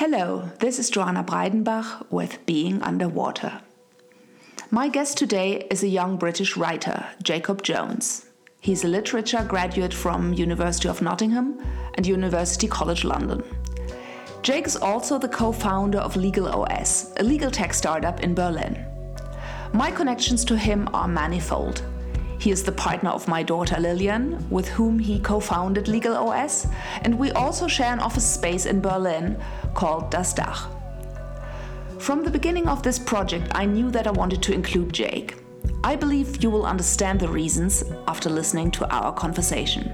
Hello, this is Joanna Breidenbach with Being Underwater. My guest today is a young British writer, Jacob Jones. He's a literature graduate from University of Nottingham and University College London. Jake is also the co-founder of Legal OS, a legal tech startup in Berlin. My connections to him are manifold. He is the partner of my daughter Lillian, with whom he co founded Legal OS, and we also share an office space in Berlin called Das Dach. From the beginning of this project, I knew that I wanted to include Jake. I believe you will understand the reasons after listening to our conversation.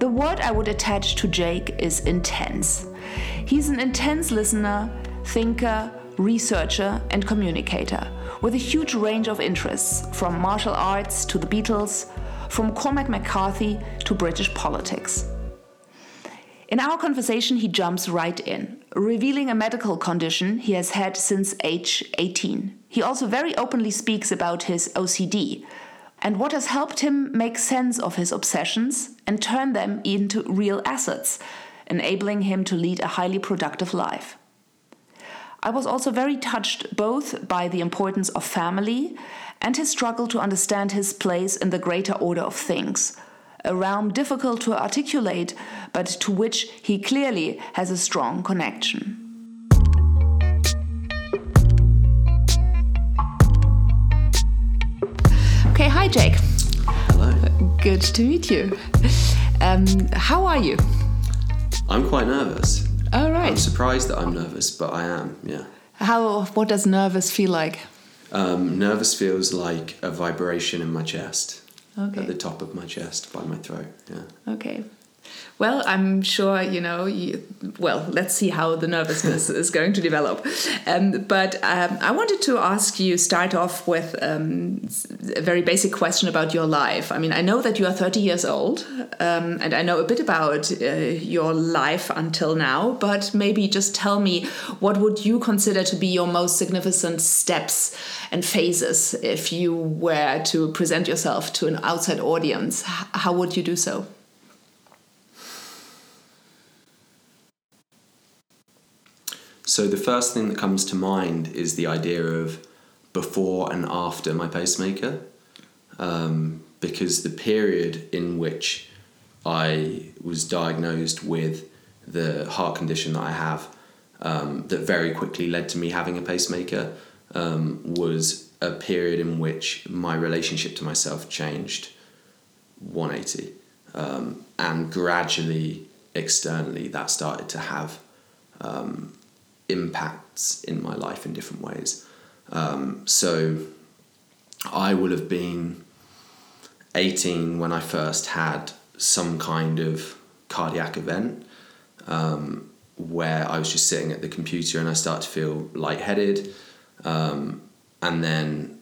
The word I would attach to Jake is intense. He's an intense listener, thinker, researcher, and communicator with a huge range of interests, from martial arts to the Beatles, from Cormac McCarthy to British politics. In our conversation, he jumps right in, revealing a medical condition he has had since age 18. He also very openly speaks about his OCD and what has helped him make sense of his obsessions and turn them into real assets, enabling him to lead a highly productive life. I was also very touched both by the importance of family and his struggle to understand his place in the greater order of things, a realm difficult to articulate, but to which he clearly has a strong connection. Okay, hi Jake. Hello. Good to meet you. Um, how are you? I'm quite nervous. All right. I'm surprised that I'm nervous, but I am, yeah. How? What does nervous feel like? Um, nervous feels like a vibration in my chest, Okay. at the top of my chest, by my throat, yeah. Okay. Well, I'm sure you know. You, well, let's see how the nervousness is going to develop. Um, but um, I wanted to ask you start off with um, a very basic question about your life. I mean, I know that you are 30 years old, um, and I know a bit about uh, your life until now. But maybe just tell me what would you consider to be your most significant steps and phases if you were to present yourself to an outside audience. How would you do so? So the first thing that comes to mind is the idea of before and after my pacemaker, um, because the period in which I was diagnosed with the heart condition that I have, um, that very quickly led to me having a pacemaker, um, was a period in which my relationship to myself changed 180, um, and gradually externally that started to have um, impacts in my life in different ways. Um, so I will have been 18 when I first had some kind of cardiac event um, where I was just sitting at the computer and I started to feel lightheaded. Um, and then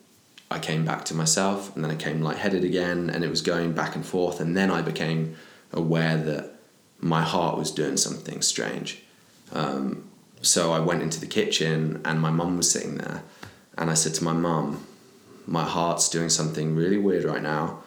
I came back to myself and then I came lightheaded again and it was going back and forth. And then I became aware that my heart was doing something strange. Um, so I went into the kitchen and my mum was sitting there and I said to my mum, my heart's doing something really weird right now.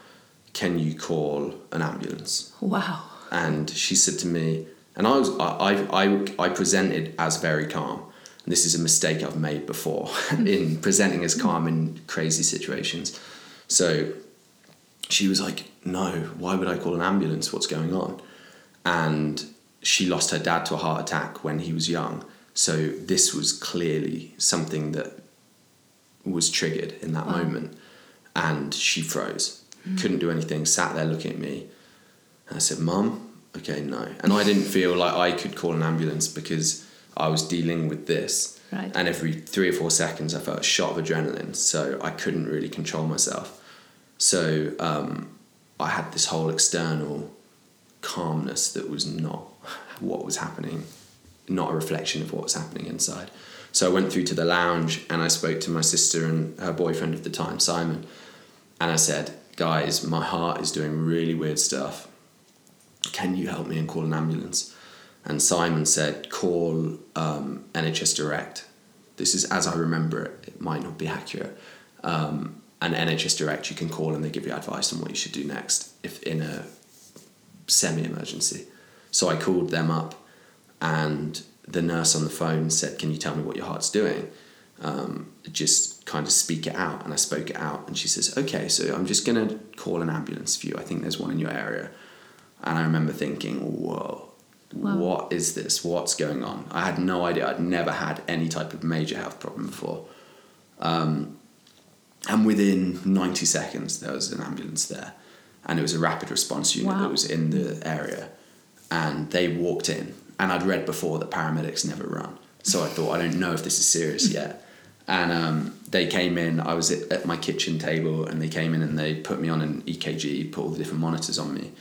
Can you call an ambulance? Wow. And she said to me, and I was I I, I presented as very calm. And this is a mistake I've made before mm. in presenting as mm. calm in crazy situations. So she was like, "No, why would I call an ambulance? What's going on?" And she lost her dad to a heart attack when he was young. So this was clearly something that was triggered in that moment. And she froze, couldn't do anything, sat there looking at me. And I said, Mum, okay, no. And I didn't feel like I could call an ambulance because I was dealing with this. Right. And every three or four seconds, I felt a shot of adrenaline. So I couldn't really control myself. So um, I had this whole external calmness that was not what was happening, not a reflection of what was happening inside. So I went through to the lounge and I spoke to my sister and her boyfriend at the time, Simon, and I said, Guys, my heart is doing really weird stuff. Can you help me and call an ambulance? And Simon said, Call um, NHS Direct. This is as I remember it, it might not be accurate. Um, and NHS Direct, you can call and they give you advice on what you should do next if in a semi emergency. So I called them up and the nurse on the phone said, "Can you tell me what your heart's doing?" Um, just kind of speak it out, and I spoke it out, and she says, "Okay, so I'm just gonna call an ambulance for you. I think there's one in your area." And I remember thinking, "Whoa." Wow. What is this? What's going on? I had no idea. I'd never had any type of major health problem before. Um, and within 90 seconds, there was an ambulance there. And it was a rapid response unit Wow. that was in the area. And they walked in. And I'd read before that paramedics never run. So I thought, I don't know if this is serious yet. And um, they came in, I was at, at my kitchen table, and they came in and they put me on an EKG, put all the different monitors on me,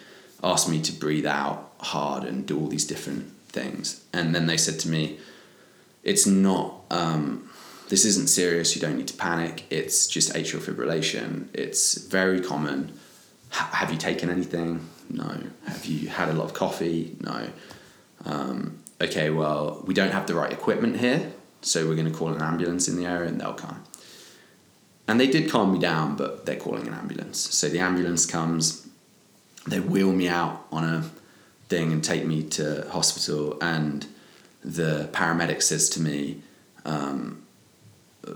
asked me to breathe out hard and do all these different things. And then they said to me, it's not um, this isn't serious you don't need to panic it's just atrial fibrillation it's very common H- have you taken anything no have you had a lot of coffee no um, okay well we don't have the right equipment here so we're going to call an ambulance in the area and they'll come. And they did calm me down but they're calling an ambulance. So the ambulance comes they wheel me out on a thing and take me to hospital and the paramedic says to me um, uh,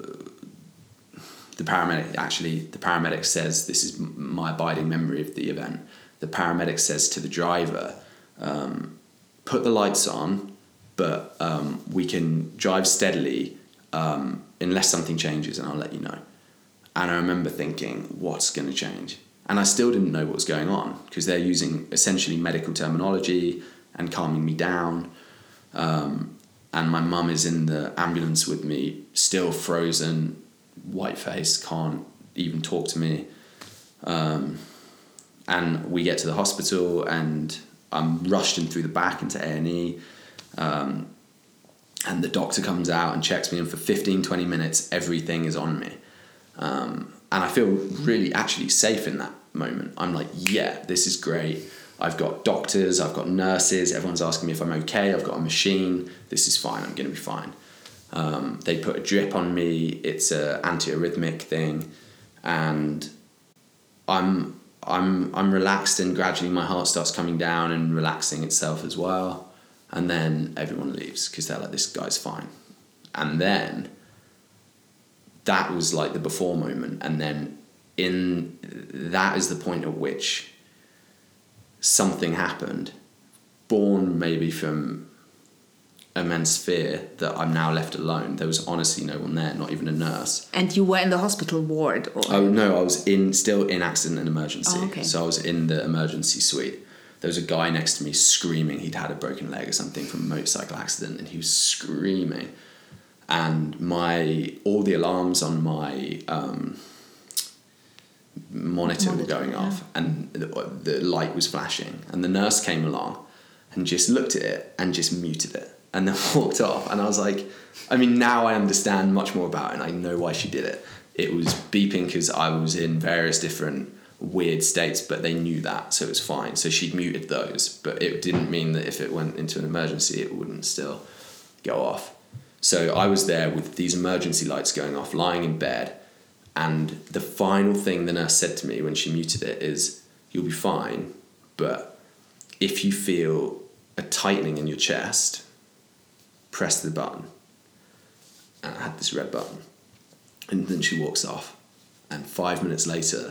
the paramedic actually the paramedic says this is my abiding memory of the event. The paramedic says to the driver um, put the lights on but um, we can drive steadily um, unless something changes and i'll let you know. And i remember thinking what's going to change? And i still didn't know what was going on because they're using essentially medical terminology and calming me down. Um, and my mum is in the ambulance with me, still frozen, white face, can't even talk to me. Um, and we get to the hospital, and I'm rushed in through the back into A and E. Um, and the doctor comes out and checks me, and for 15, 20 minutes, everything is on me. Um, and I feel really actually safe in that moment. I'm like, yeah, this is great. I've got doctors, I've got nurses, everyone's asking me if I'm okay, I've got a machine, this is fine, I'm gonna be fine. Um, they put a drip on me, it's a antiarrhythmic thing, and I'm I'm I'm relaxed and gradually my heart starts coming down and relaxing itself as well. And then everyone leaves because they're like, this guy's fine. And then that was like the before moment. And then in that is the point at which something happened, born maybe from immense fear that I'm now left alone. There was honestly no one there, not even a nurse. And you were in the hospital ward? Or? Oh no, I was in still in accident and emergency. Oh, okay. So I was in the emergency suite. There was a guy next to me screaming. He'd had a broken leg or something from a motorcycle accident, and he was screaming. And my all the alarms on my um, monitor, were going yeah. off, and the, the light was flashing. And the nurse came along, and just looked at it and just muted it, and then walked off. And I was like, I mean, now I understand much more about it, and I know why she did it. It was beeping because I was in various different weird states, but they knew that, so it was fine. So she'd muted those, but it didn't mean that if it went into an emergency, it wouldn't still go off. So I was there with these emergency lights going off, lying in bed, and the final thing the nurse said to me when she muted it is, "You'll be fine, but if you feel a tightening in your chest, press the button." And I had this red button, and then she walks off, and five minutes later,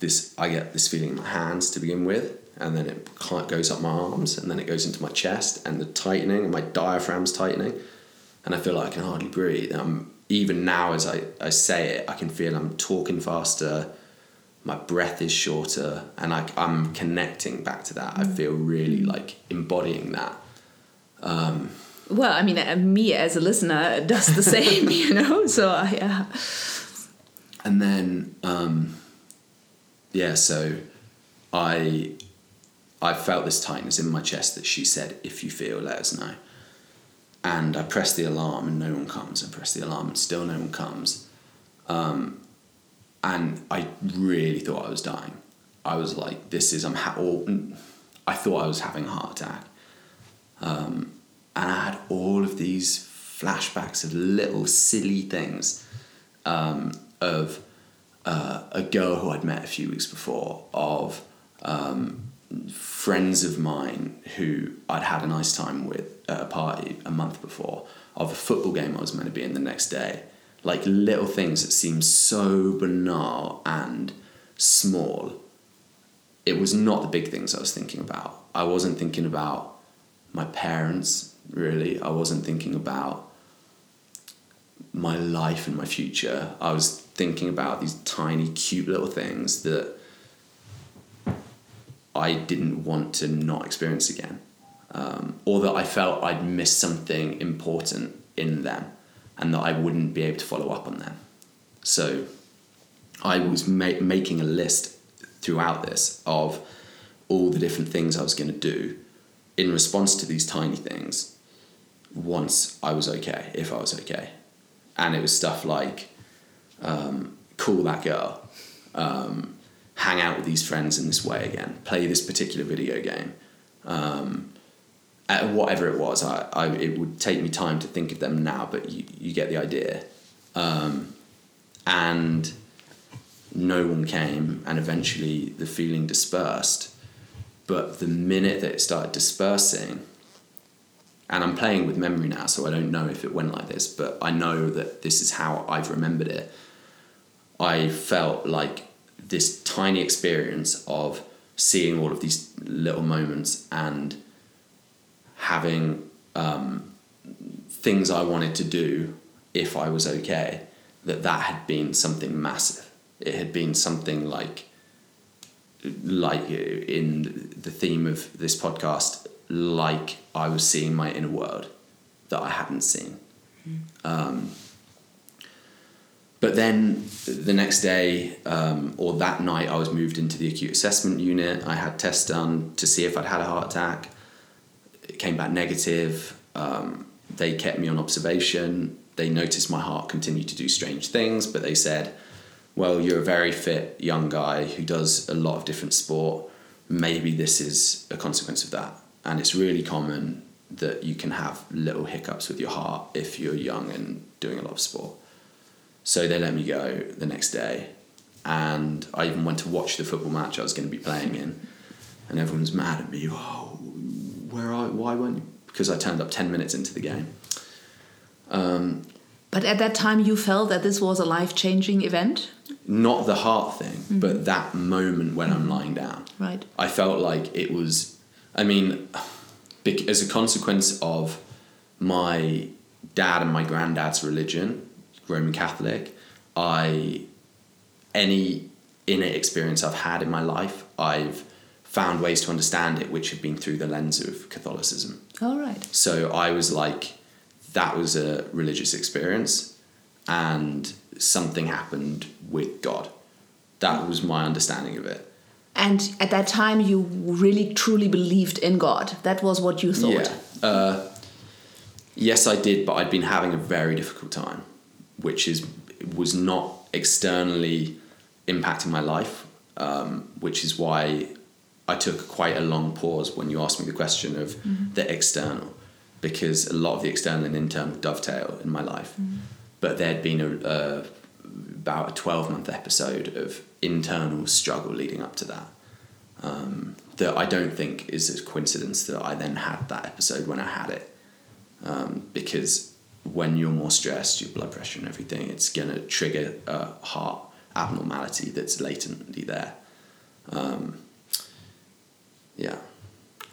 this I get this feeling in my hands to begin with, and then it goes up my arms, and then it goes into my chest, and the tightening, and my diaphragm's tightening, and I feel like I can hardly breathe. Um, even now, as I, I say it, I can feel I'm talking faster, my breath is shorter, and I, I'm connecting back to that. I feel really like embodying that. Well, I mean, uh, me as a listener does the same, you know. So uh, yeah, and then um, yeah so i i felt this tightness in my chest that she said if you feel let us know. And i pressed the alarm and no one comes. And press the alarm and still no one comes. Um, and i really thought i was dying. I was like this is i'm ha- or, i thought i was having a heart attack. Um, and i had all of these flashbacks of little silly things um, of uh, a girl who I'd met a few weeks before, of um, friends of mine who I'd had a nice time with at a party a month before of a football game I was meant to be in the next day. Like little things that seem so banal and small. It was not the big things I was thinking about. I wasn't thinking about my parents, really. I wasn't thinking about my life and my future. I was thinking about these tiny, cute little things that I didn't want to not experience again. Um, or that I felt I'd missed something important in them and that I wouldn't be able to follow up on them. So I was ma- making a list throughout this of all the different things I was going to do in response to these tiny things once I was okay, if I was okay. And it was stuff like um, call that girl, um, hang out with these friends in this way again, play this particular video game. Um, whatever it was, I, I, it would take me time to think of them now, but you, you get the idea. Um, and no one came, and eventually the feeling dispersed. But the minute that it started dispersing, and I'm playing with memory now, so I don't know if it went like this, but I know that this is how I've remembered it. I felt like this tiny experience of seeing all of these little moments and having um, things I wanted to do if I was okay, that that had been something massive. It had been something like like in the theme of this podcast, like I was seeing my inner world that I hadn't seen. Mm. Um, but then the next day um, or that night, I was moved into the acute assessment unit. I had tests done to see if I'd had a heart attack. It came back negative. Um, they kept me on observation. They noticed my heart continued to do strange things, but they said, well, you're a very fit young guy who does a lot of different sport. Maybe this is a consequence of that. And it's really common that you can have little hiccups with your heart if you're young and doing a lot of sport. So they let me go the next day. And I even went to watch the football match I was going to be playing in. And everyone's mad at me. Oh, where are, why weren't you? Because I turned up 10 minutes into the game. Um, but at that time, you felt that this was a life changing event? Not the heart thing, mm-hmm. but that moment when mm-hmm. I'm lying down. Right. I felt like it was, I mean, as a consequence of my dad and my granddad's religion, Roman Catholic, I, any innate experience I've had in my life, I've found ways to understand it which have been through the lens of Catholicism. All right. So I was like, that was a religious experience and something happened with God. That was my understanding of it. And at that time, you really truly believed in God. That was what you thought. Yeah. Uh, yes, I did, but I'd been having a very difficult time, which is was not externally impacting my life, um, which is why I took quite a long pause when you asked me the question of mm-hmm. the external because a lot of the external and internal dovetail in my life. Mm. But there'd been a, a, about a 12 month episode of internal struggle leading up to that. Um, that I don't think is a coincidence that I then had that episode when I had it. Um, because when you're more stressed, your blood pressure and everything, it's going to trigger a heart abnormality that's latently there. Um, yeah.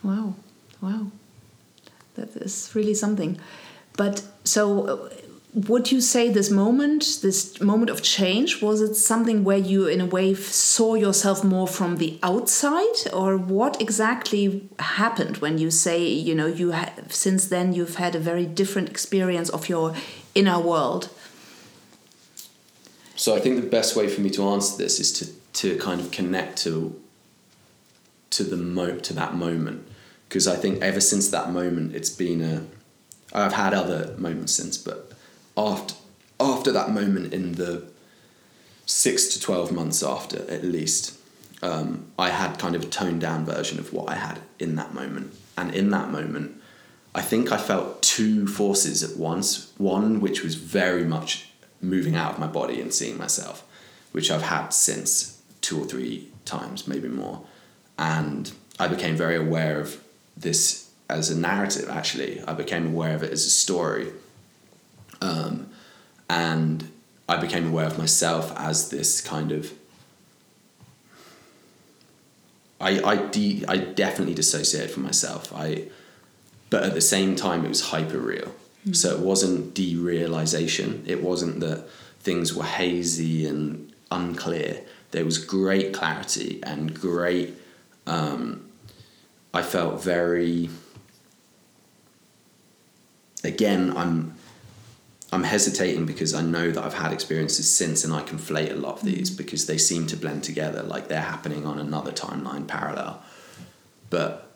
Wow. Wow. That is really something. But so, would you say this moment, this moment of change, was it something where you, in a way, saw yourself more from the outside, or what exactly happened when you say, you know, you have since then you've had a very different experience of your inner world? So I think the best way for me to answer this is to to kind of connect to to the mo to that moment because I think ever since that moment, it's been a. I've had other moments since, but after after that moment in the six to twelve months after, at least, um, I had kind of a toned down version of what I had in that moment, and in that moment, I think I felt two forces at once. One which was very much moving out of my body and seeing myself, which I've had since two or three times, maybe more, and I became very aware of this as a narrative. Actually, I became aware of it as a story, um, and I became aware of myself as this kind of. I I de- I definitely dissociated from myself. I, but at the same time, it was hyper real. So it wasn't derealization. It wasn't that things were hazy and unclear. There was great clarity and great. Um, I felt very. Again, I'm. I'm hesitating because I know that I've had experiences since, and I conflate a lot of these because they seem to blend together, like they're happening on another timeline parallel. But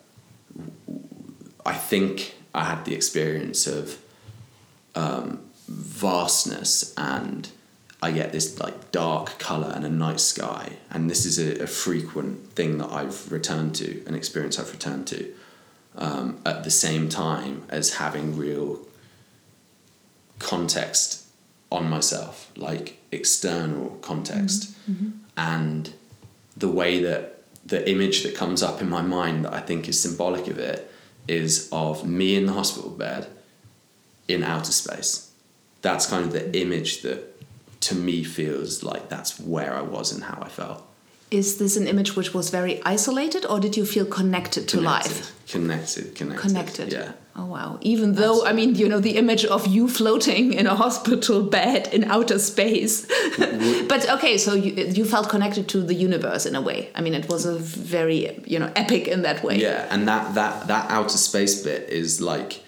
I think I had the experience of um, vastness and I get this like dark color and a night sky and this is a, a frequent thing that I've returned to an experience I've returned to um, at the same time as having real context on myself like external context Mm-hmm. and the way that the image that comes up in my mind that I think is symbolic of it is of me in the hospital bed in outer space. That's kind of the image that to me feels like that's where I was and how I felt. Is this an image which was very isolated, or did you feel connected to life? Connected, connected. Connected. Yeah. Oh wow. Even though I mean, you know, the image of you floating in a hospital bed in outer space. but okay, so you you felt connected to the universe in a way. I mean, it was a very you know epic in that way. Yeah, and that that that outer space bit is like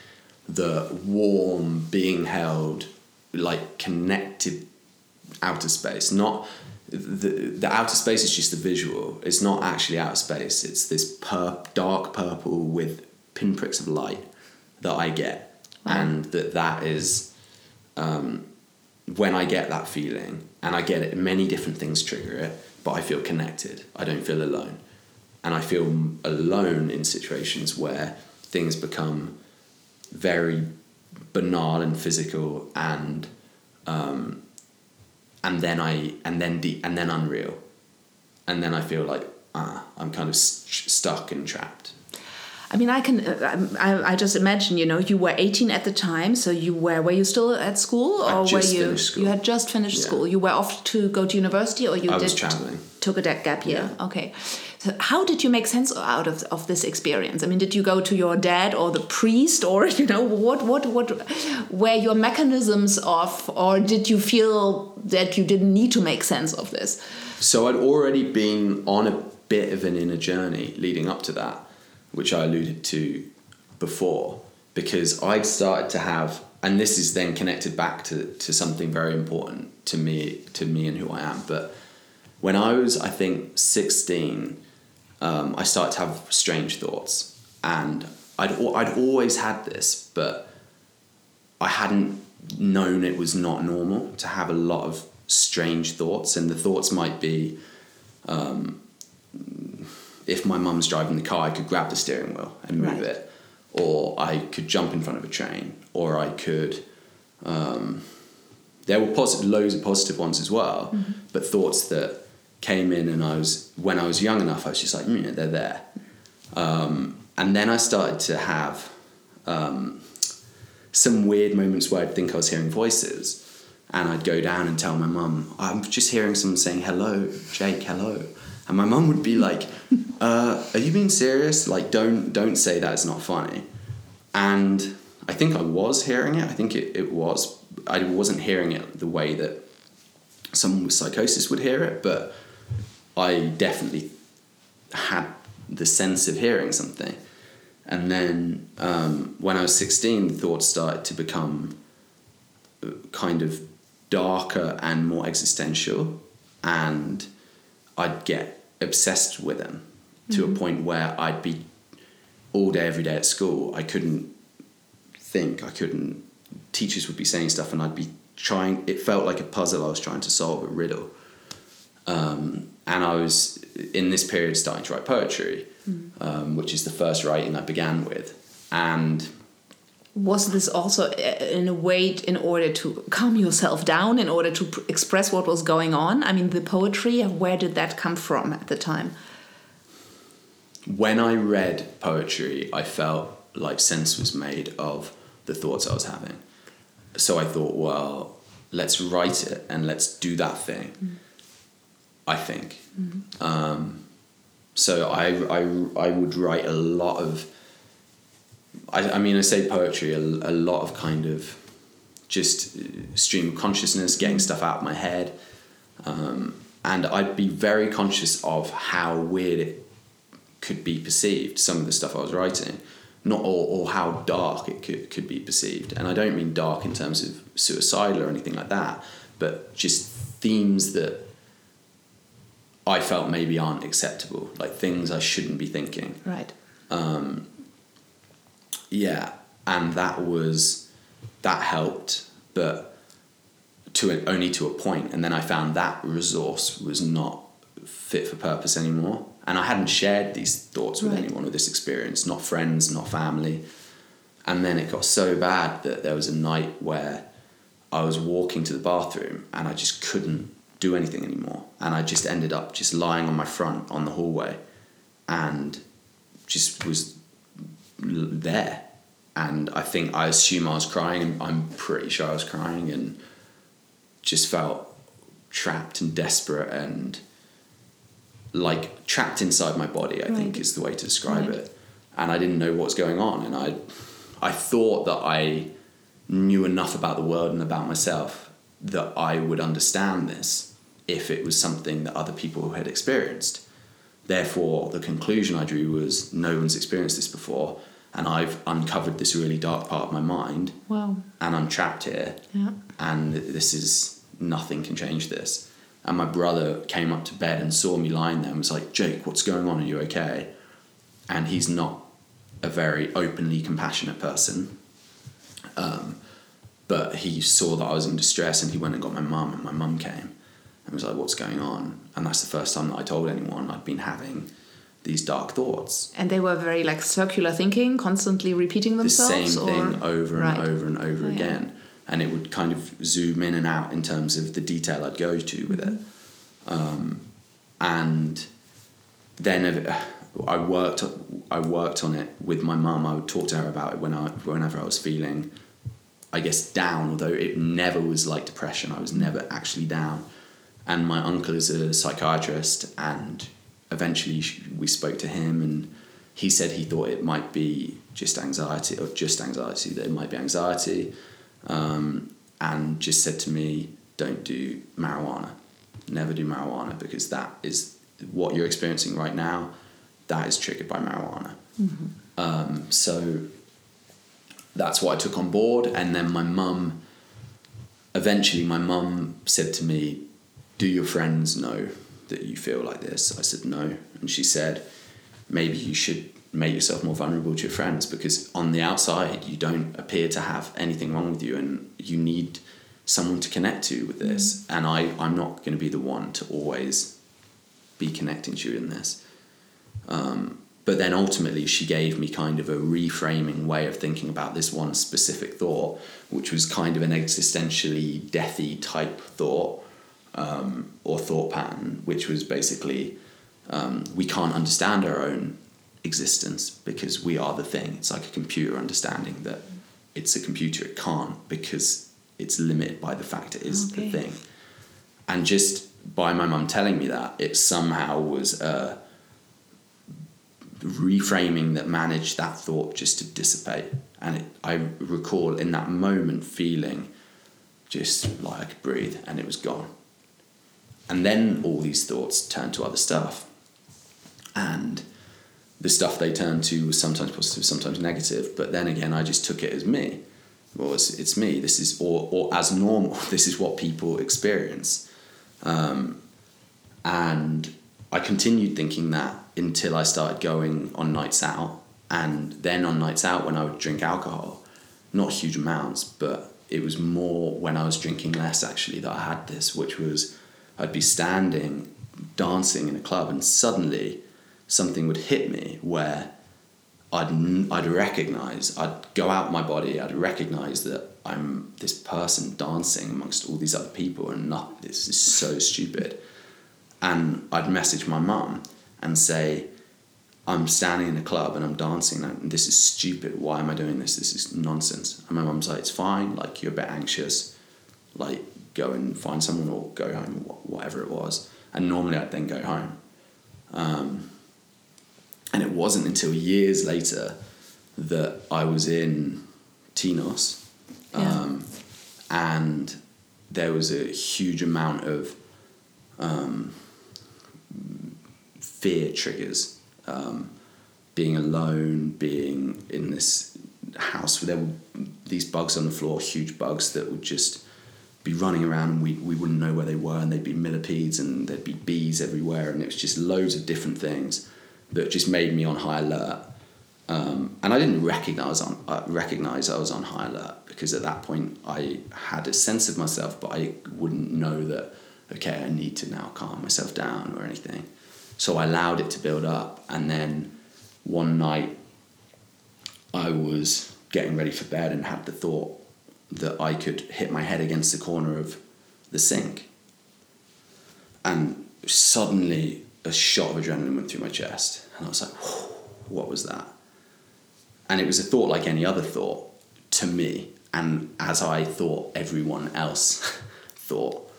the warm being held like connected outer space not the the outer space is just the visual. It's not actually outer space. It's this pur- dark purple with pinpricks of light that i get. And that that is um, when i get that feeling and i get it many different things trigger it but i feel connected. I don't feel alone. And i feel alone in situations where things become very banal and physical and um, and then I and then deep and then unreal and then I feel like ah I'm kind of st- stuck and trapped I mean, I can. Uh, I, I just imagine. You know, you were 18 at the time, so you were. Were you still at school, or were you? school. You had just finished Yeah. school. You were off to go to university, or you I did was traveling. took a gap year. Yeah. Okay. How did you make sense out of, of this experience? I mean, did you go to your dad or the priest, or you know, what what what were your mechanisms of, or did you feel that you didn't need to make sense of this? So I'd already been on a bit of an inner journey leading up to that, which I alluded to before, because I'd started to have, and this is then connected back to, to something very important to me, to me and who I am. But when I was, I think, 16, um, I started to have strange thoughts. And I'd, I'd always had this, but I hadn't known it was not normal to have a lot of strange thoughts. And the thoughts might be um, if my mum's driving the car, I could grab the steering wheel and move Right. it. Or I could jump in front of a train. Or I could. Um, there were positive, loads of positive ones as well, but thoughts that came in, and I was when I was young enough, I was just like, mm, yeah, they're there. Um, and then I started to have um, some weird moments where I'd think I was hearing voices, and I'd go down and tell my mum, I'm just hearing someone saying hello, Jake, hello, and my mum would be like, uh, "Are you being serious? Like, don't don't say that. It's not funny." And I think I was hearing it. I think it, it was. I wasn't hearing it the way that someone with psychosis would hear it, but I definitely had the sense of hearing something. And then um, when I was 16, the thoughts started to become uh, kind of darker and more existential. And I'd get obsessed with them to a point where I'd be all day, every day at school. I couldn't think, I couldn't. Teachers would be saying stuff, and I'd be trying. It felt like a puzzle I was trying to solve, a riddle. Um, and I was in this period starting to write poetry, um, which is the first writing I began with. And was this also uh, in a way in order to calm yourself down in order to express what was going on i mean the poetry where did that come from at the time when I read poetry, I felt like sense was made of the thoughts I was having. So I thought, well, let's write it and let's do that thing. Mm. I think. Um, so I, I, I would write a lot of, I, I mean, I say poetry, a, a lot of kind of just stream of consciousness, getting stuff out of my head. Um, and I'd be very conscious of how weird it could be perceived, some of the stuff I was writing, not or, or how dark it could, could be perceived. And I don't mean dark in terms of suicidal or anything like that, but just themes that I felt maybe aren't acceptable, like things I shouldn't be thinking. Right. Um, Yeah, and that was that helped, but to a, only to a point. And then I found that resource was not fit for purpose anymore, and I hadn't shared these thoughts with Right. anyone with this experience, not friends, not family. And then it got so bad that there was a night where I was walking to the bathroom and I just couldn't do anything anymore, and I just ended up just lying on my front on the hallway, and just was there. And I think I assume I was crying, and I'm pretty sure I was crying, and just felt trapped and desperate and like trapped inside my body. I think is the way to describe Right. it. And I didn't know what was going on, and I, I thought that I knew enough about the world and about myself that I would understand this if it was something that other people had experienced. Therefore, the conclusion I drew was no one's experienced this before, and I've uncovered this really dark part of my mind, Wow. and I'm trapped here, Yeah. and this is nothing can change this. And my brother came up to bed and saw me lying there and was like, Jake, what's going on? Are you okay? And he's not a very openly compassionate person. Um, but he saw that I was in distress and he went and got my mum, and my mum came was like, What's going on? And that's the first time that I told anyone I'd been having these dark thoughts. And they were very like circular thinking, constantly repeating themselves. The same or? thing over and Right. over and over Oh, yeah. again. And it would kind of zoom in and out in terms of the detail I'd go to with it. Um, and then I worked I worked on it with my mum. I would talk to her about it when I whenever I was feeling, I guess down. Although it never was like depression. I was never actually down. And my uncle is a psychiatrist, and eventually we spoke to him, and he said he thought it might be just anxiety or just anxiety. That it might be anxiety, um, and just said to me, "Don't do marijuana. Never do marijuana because that is what you're experiencing right now. That is triggered by marijuana." Um, so that's what I took on board, and then my mum. Eventually, my mum said to me, "Do your friends know that you feel like this?" I said, "No," and she said, "Maybe you should make yourself more vulnerable to your friends because on the outside you don't appear to have anything wrong with you, and you need someone to connect to with this. And I, I'm not going to be the one to always be connecting to you in this." Um, but then ultimately she gave me kind of a reframing way of thinking about this one specific thought which was kind of an existentially deathy type thought um, or thought pattern which was basically um, we can't understand our own existence because we are the thing it's like a computer understanding that it's a computer it can't because it's limited by the fact it is Okay. the thing and just by my mum telling me that it somehow was a reframing that managed that thought just to dissipate. And it, I recall in that moment feeling just like I could breathe and it was gone. And then all these thoughts turned to other stuff. And the stuff they turned to was sometimes positive, sometimes negative. But then again, I just took it as me. Well, it's, it's me. This is, or, or as normal, this is what people experience. Um, and I continued thinking that until I started going on nights out. And then on nights out, when I would drink alcohol, not huge amounts, but it was more when I was drinking less actually that I had this, which was I'd be standing dancing in a club and suddenly something would hit me where I'd, I'd recognize, I'd go out my body, I'd recognize that I'm this person dancing amongst all these other people and not, this is so stupid. And I'd message my mum and say, I'm standing in a club and I'm dancing and this is stupid. Why am I doing this? This is nonsense. And my mum's like, it's fine. Like you're a bit anxious. Like go and find someone or go home, or whatever it was. And normally I'd then go home. Um, and it wasn't until years later that I was in Tinos. Um, yeah. And there was a huge amount of um, fear triggers um, being alone, being in this house where there were these bugs on the floor, huge bugs that would just be running around and we, we wouldn't know where they were and they'd be millipedes and there'd be bees everywhere and it was just loads of different things that just made me on high alert. Um, and I didn't recognize on uh, recognize I was on high alert because at that point I had a sense of myself, but I wouldn't know that okay I need to now calm myself down or anything. So I allowed it to build up. And then one night I was getting ready for bed and had the thought that I could hit my head against the corner of the sink. And suddenly a shot of adrenaline went through my chest. And I was like, what was that? And it was a thought like any other thought to me. And as I thought, everyone else thought.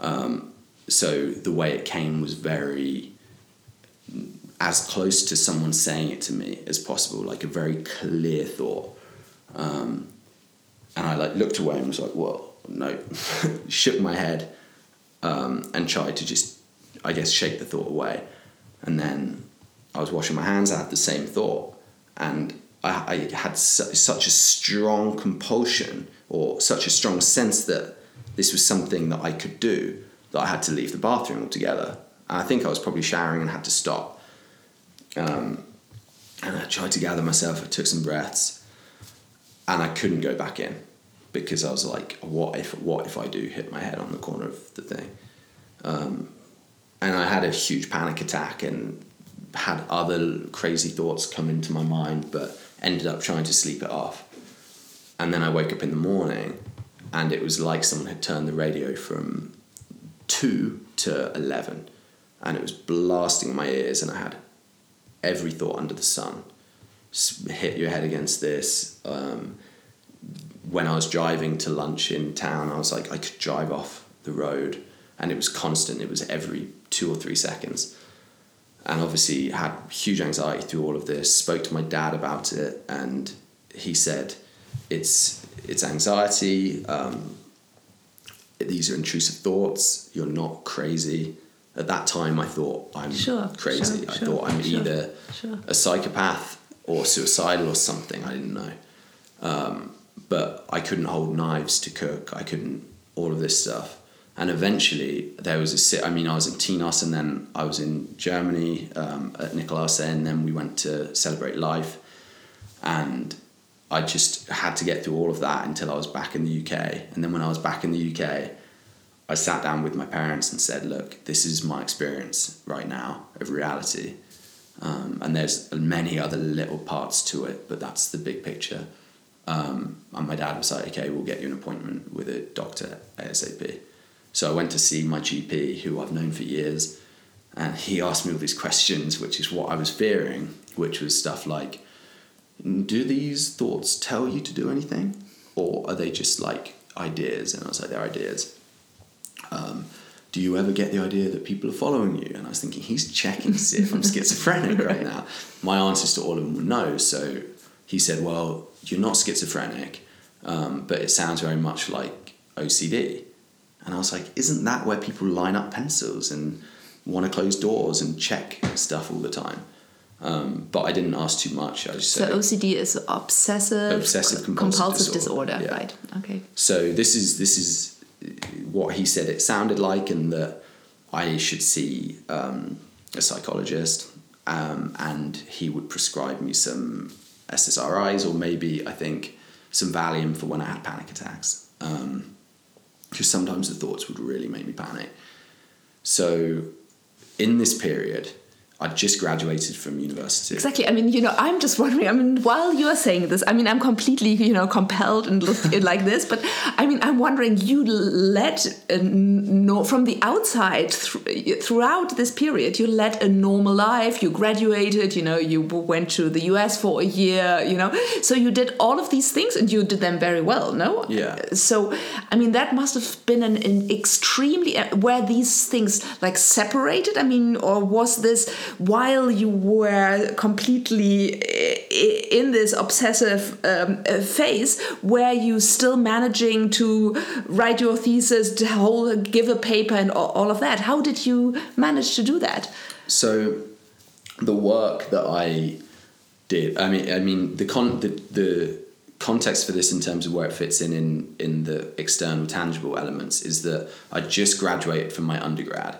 Um, so the way it came was very as close to someone saying it to me as possible, like a very clear thought. Um, and I like looked away and was like, "Well, no," shook my head um, and tried to just, I guess, shake the thought away. And then I was washing my hands. I had the same thought, and I, I had su- such a strong compulsion or such a strong sense that this was something that I could do that I had to leave the bathroom altogether. And I think I was probably showering and had to stop. Um, and I tried to gather myself. I took some breaths, and I couldn't go back in because I was like, "What if? What if I do hit my head on the corner of the thing?" Um, and I had a huge panic attack and had other crazy thoughts come into my mind, but ended up trying to sleep it off. And then I woke up in the morning, and it was like someone had turned the radio from two to eleven and it was blasting in my ears, and I had every thought under the sun. Hit your head against this. Um, when I was driving to lunch in town, I was like, I could drive off the road, and it was constant. It was every two or three seconds, and obviously had huge anxiety through all of this. Spoke to my dad about it, and he said, "It's it's anxiety. Um, these are intrusive thoughts. You're not crazy." at that time I thought I'm sure, crazy. Sure, I sure, thought I'm either a psychopath or suicidal or something. I didn't know. Um, but I couldn't hold knives to cook. I couldn't all of this stuff. And eventually there was a sit. I mean, I was in Tinos and then I was in Germany um, at Nicolase and then we went to celebrate life. And I just had to get through all of that until I was back in the UK. And then when I was back in the UK, I sat down with my parents and said, look, this is my experience right now of reality. Um, and there's many other little parts to it, but that's the big picture. Um, and my dad was like, okay, we'll get you an appointment with a doctor ASAP. So I went to see my GP, who I've known for years, and he asked me all these questions, which is what I was fearing, which was stuff like, do these thoughts tell you to do anything? Or are they just like ideas? And I was like, they're ideas. Um, do you ever get the idea that people are following you? And I was thinking, he's checking to see if I'm schizophrenic right now. My answers to all of them were no. So he said, well, you're not schizophrenic, um, but it sounds very much like OCD. And I was like, isn't that where people line up pencils and want to close doors and check stuff all the time? Um, but I didn't ask too much. I just so OCD is obsessive, obsessive compulsive, compulsive disorder, disorder yeah. right? Okay. So this is this is what he said it sounded like, and that I should see um, a psychologist, um, and he would prescribe me some SSRIs or maybe I think some Valium for when I had panic attacks, because um, sometimes the thoughts would really make me panic. So, in this period, I'd just graduated from university. Exactly. I mean, you know, I'm just wondering. I mean, while you are saying this, I mean, I'm completely, you know, compelled and like this. But I mean, I'm wondering. You led a, no from the outside th throughout this period. You led a normal life. You graduated. You know, you went to the U.S. for a year. You know, so you did all of these things and you did them very well. No. Yeah. So, I mean, that must have been an, an extremely uh, were these things like separated. I mean, or was this while you were completely in this obsessive um, uh, phase, were you still managing to write your thesis, to give a paper, and all of that? How did you manage to do that? So, the work that I did, I mean, I mean, the con the, the context for this in terms of where it fits in, in in the external tangible elements is that I just graduated from my undergrad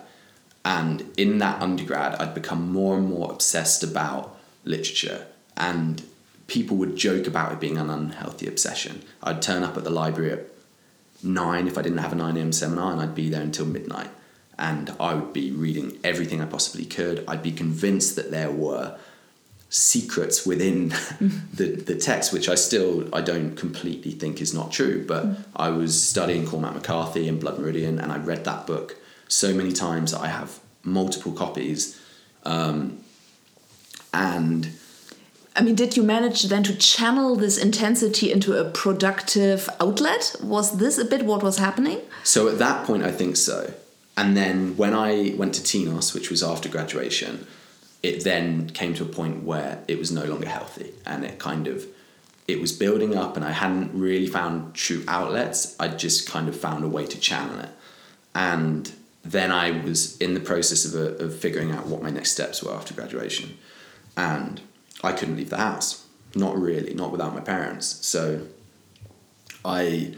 and in that undergrad, I'd become more and more obsessed about literature. And people would joke about it being an unhealthy obsession. I'd turn up at the library at nine if I didn't have a 9 a.m. seminar, and I'd be there until midnight. And I would be reading everything I possibly could. I'd be convinced that there were secrets within the, the text, which I still I don't completely think is not true. But mm. I was studying Cormac McCarthy and Blood Meridian, and I read that book so many times that I have multiple copies. Um, and I mean, did you manage then to channel this intensity into a productive outlet? Was this a bit what was happening? So at that point, I think so. And then when I went to Tinos, which was after graduation, it then came to a point where it was no longer healthy and it kind of it was building up and I hadn't really found true outlets. I just kind of found a way to channel it. And then I was in the process of, a, of figuring out what my next steps were after graduation. And I couldn't leave the house. Not really, not without my parents. So I,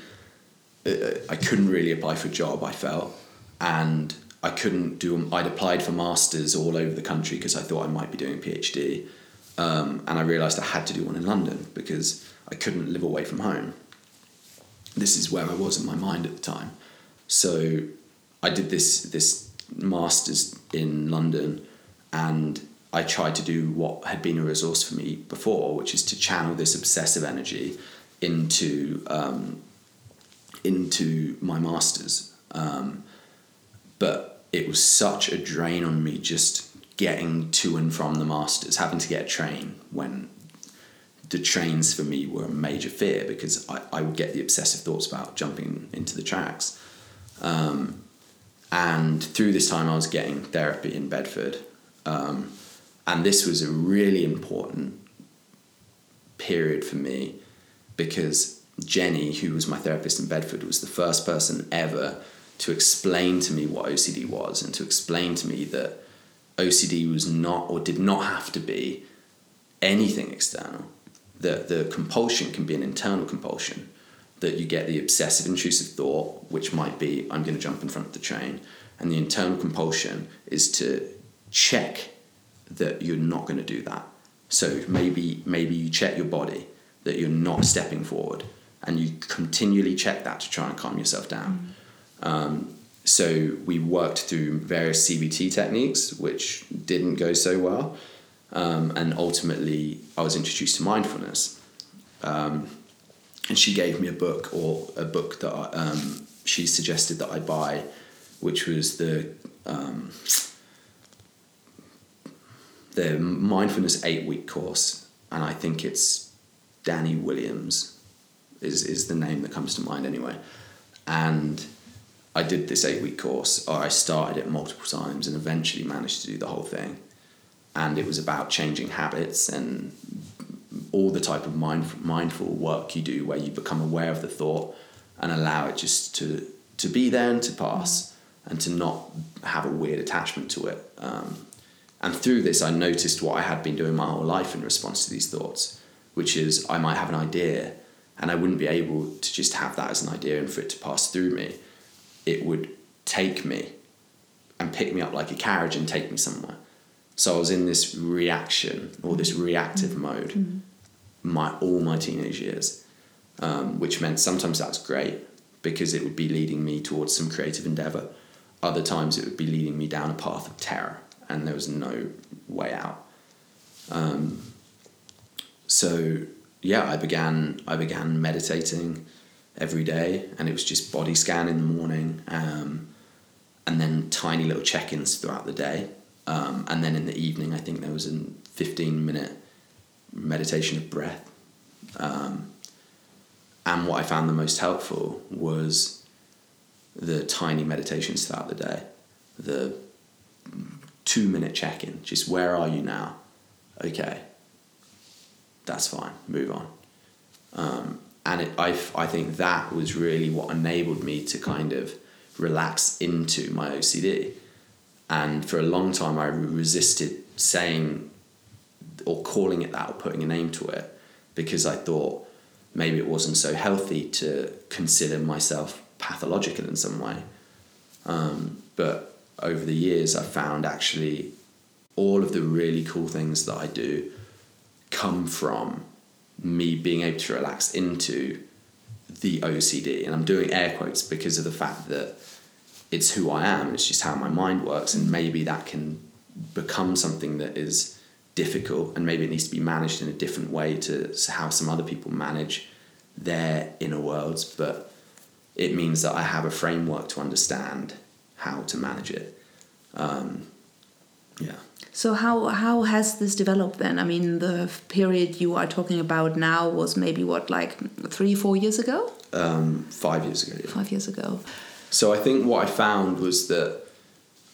uh, I couldn't really apply for a job, I felt. And I couldn't do, I'd applied for masters all over the country because I thought I might be doing a PhD. Um, and I realised I had to do one in London because I couldn't live away from home. This is where I was in my mind at the time. So I did this this masters in London, and I tried to do what had been a resource for me before, which is to channel this obsessive energy into um, into my masters. Um, but it was such a drain on me just getting to and from the masters, having to get a train when the trains for me were a major fear because I, I would get the obsessive thoughts about jumping into the tracks. Um, and through this time, I was getting therapy in Bedford. Um, and this was a really important period for me because Jenny, who was my therapist in Bedford, was the first person ever to explain to me what OCD was and to explain to me that OCD was not or did not have to be anything external. That the compulsion can be an internal compulsion that you get the obsessive intrusive thought, which might be, I'm going to jump in front of the train. And the internal compulsion is to check that you're not going to do that. So maybe maybe you check your body that you're not stepping forward, and you continually check that to try and calm yourself down. Mm. Um, so we worked through various CBT techniques, which didn't go so well, um, and ultimately I was introduced to mindfulness. Um, and she gave me a book or a book that I, um, she suggested that I buy, which was the um, the mindfulness eight week course, and I think it's Danny Williams is is the name that comes to mind anyway, and. I did this eight week course, or I started it multiple times and eventually managed to do the whole thing. And it was about changing habits and all the type of mind, mindful work you do where you become aware of the thought and allow it just to to be there and to pass and to not have a weird attachment to it. Um, and through this i noticed what i had been doing my whole life in response to these thoughts which is i might have an idea and i wouldn't be able to just have that as an idea and for it to pass through me. It would take me and pick me up like a carriage and take me somewhere. So i was in this reaction or this reactive mm-hmm. mode. Mm-hmm my all my teenage years, um, which meant sometimes that's great because it would be leading me towards some creative endeavor. Other times it would be leading me down a path of terror and there was no way out. Um, so yeah, I began I began meditating every day, and it was just body scan in the morning, um, and then tiny little check-ins throughout the day, um, and then in the evening, I think there was a fifteen minute meditation of breath. Um, and what I found the most helpful was the tiny meditations throughout the day, the two minute check in, just where are you now? Okay, that's fine, move on. Um, and it, I, I think that was really what enabled me to kind of relax into my OCD. And for a long time, I resisted saying or calling it that or putting a name to it because I thought maybe it wasn't so healthy to consider myself pathological in some way. Um, but over the years, I've found actually all of the really cool things that I do come from me being able to relax into the OCD. And I'm doing air quotes because of the fact that it's who I am, it's just how my mind works, and maybe that can become something that is difficult and maybe it needs to be managed in a different way to how some other people manage their inner worlds. But it means that I have a framework to understand how to manage it. Um, yeah. So how how has this developed then? I mean, the period you are talking about now was maybe what like three, four years ago. Um, five years ago. Yeah. Five years ago. So I think what I found was that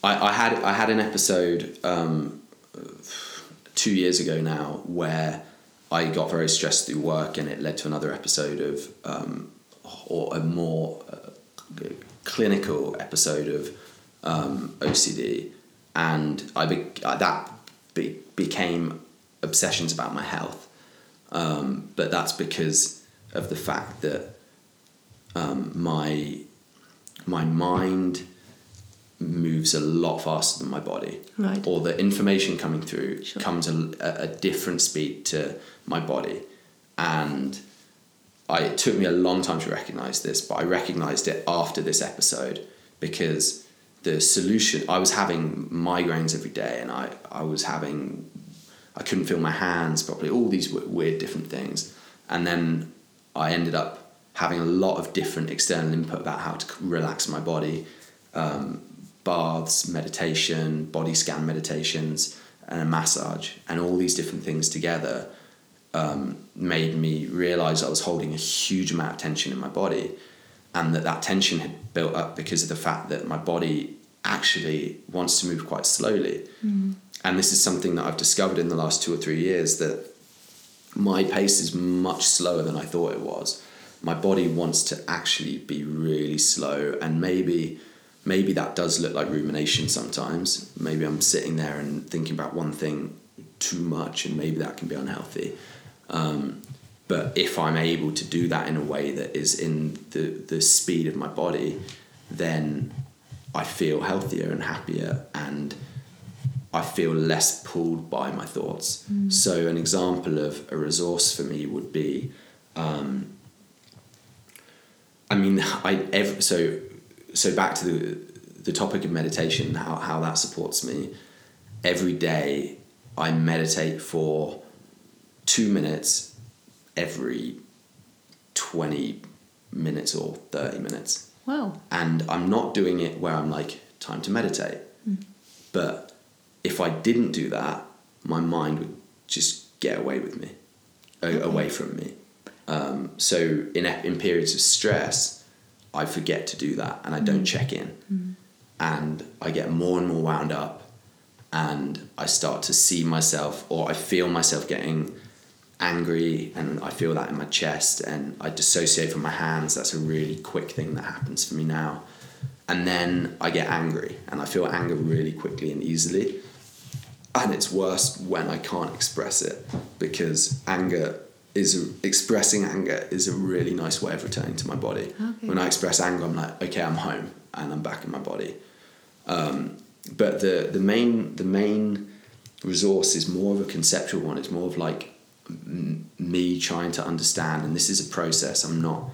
I, I had I had an episode um, two years ago now where I got very stressed through work, and it led to another episode of um, or a more uh, clinical episode of um, OCD and I be, uh, that be, became obsessions about my health. Um, but that's because of the fact that um, my my mind moves a lot faster than my body, right. or the information coming through sure. comes a, a different speed to my body, and I, it took me a long time to recognize this, but I recognized it after this episode because the solution i was having migraines every day and i, I was having i couldn't feel my hands properly all these weird different things and then i ended up having a lot of different external input about how to relax my body um, baths meditation body scan meditations and a massage and all these different things together um, made me realize i was holding a huge amount of tension in my body and that that tension had built up because of the fact that my body actually wants to move quite slowly. Mm. And this is something that I've discovered in the last two or three years that my pace is much slower than I thought it was. My body wants to actually be really slow, and maybe maybe that does look like rumination sometimes. Maybe I'm sitting there and thinking about one thing too much, and maybe that can be unhealthy. Um, but if I'm able to do that in a way that is in the, the speed of my body, then I feel healthier and happier and I feel less pulled by my thoughts. Mm. So, an example of a resource for me would be um, I mean, I ever, so so back to the the topic of meditation, how how that supports me. Every day, I meditate for two minutes every 20 minutes or 30 minutes. Wow. And I'm not doing it where I'm like, time to meditate. Mm. But if I didn't do that, my mind would just get away with me, okay. away from me. Um, so in, in periods of stress, I forget to do that and I don't mm. check in. Mm. And I get more and more wound up and I start to see myself or I feel myself getting angry and I feel that in my chest and I dissociate from my hands. That's a really quick thing that happens for me now. And then I get angry and I feel anger really quickly and easily. And it's worse when I can't express it because anger is expressing anger is a really nice way of returning to my body. Okay. When I express anger, I'm like, okay, I'm home and I'm back in my body. Um, but the the main the main resource is more of a conceptual one. It's more of like me trying to understand and this is a process i'm not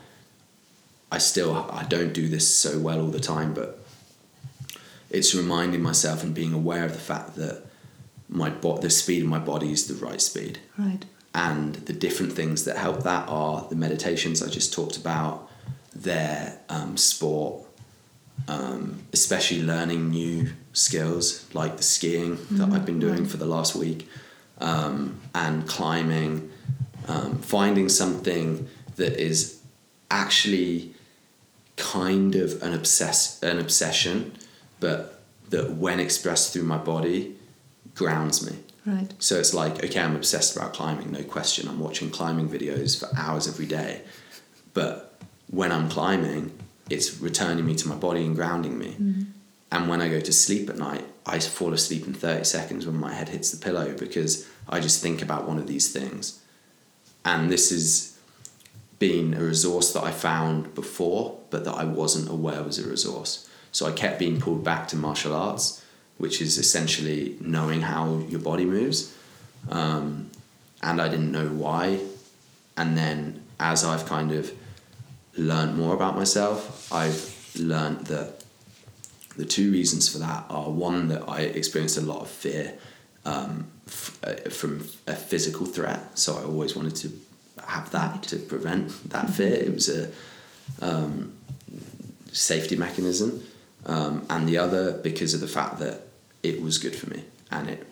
i still i don't do this so well all the time but it's reminding myself and being aware of the fact that my bo- the speed of my body is the right speed Right. And the different things that help that are the meditations I just talked about, their um, sport, um, especially learning new skills like the skiing that I've been doing for the last week, um, and climbing, um, finding something that is actually kind of an obsess an obsession, but that when expressed through my body grounds me. Right. So it's like, okay, I'm obsessed about climbing, no question. I'm watching climbing videos for hours every day. But when I'm climbing, it's returning me to my body and grounding me. Mm-hmm. And when I go to sleep at night, I fall asleep in 30 seconds when my head hits the pillow because I just think about one of these things. And this has been a resource that I found before, but that I wasn't aware was a resource. So I kept being pulled back to martial arts, which is essentially knowing how your body moves. Um, and I didn't know why. And then as I've kind of learned more about myself, I've learned that the two reasons for that are one, that I experienced a lot of fear um, f- uh, from a physical threat. So I always wanted to have that to prevent that fear. It was a um, safety mechanism. Um, and the other because of the fact that it was good for me and it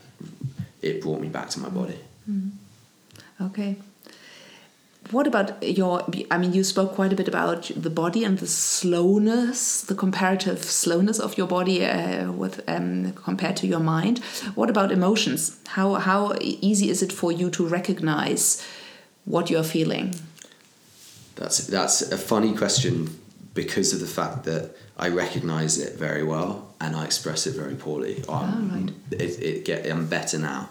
it brought me back to my body. Okay. What about your? I mean, you spoke quite a bit about the body and the slowness, the comparative slowness of your body uh, with um, compared to your mind. What about emotions? How how easy is it for you to recognize what you're feeling? That's that's a funny question because of the fact that I recognise it very well and I express it very poorly. Um, Ah, right. it, it get I'm better now,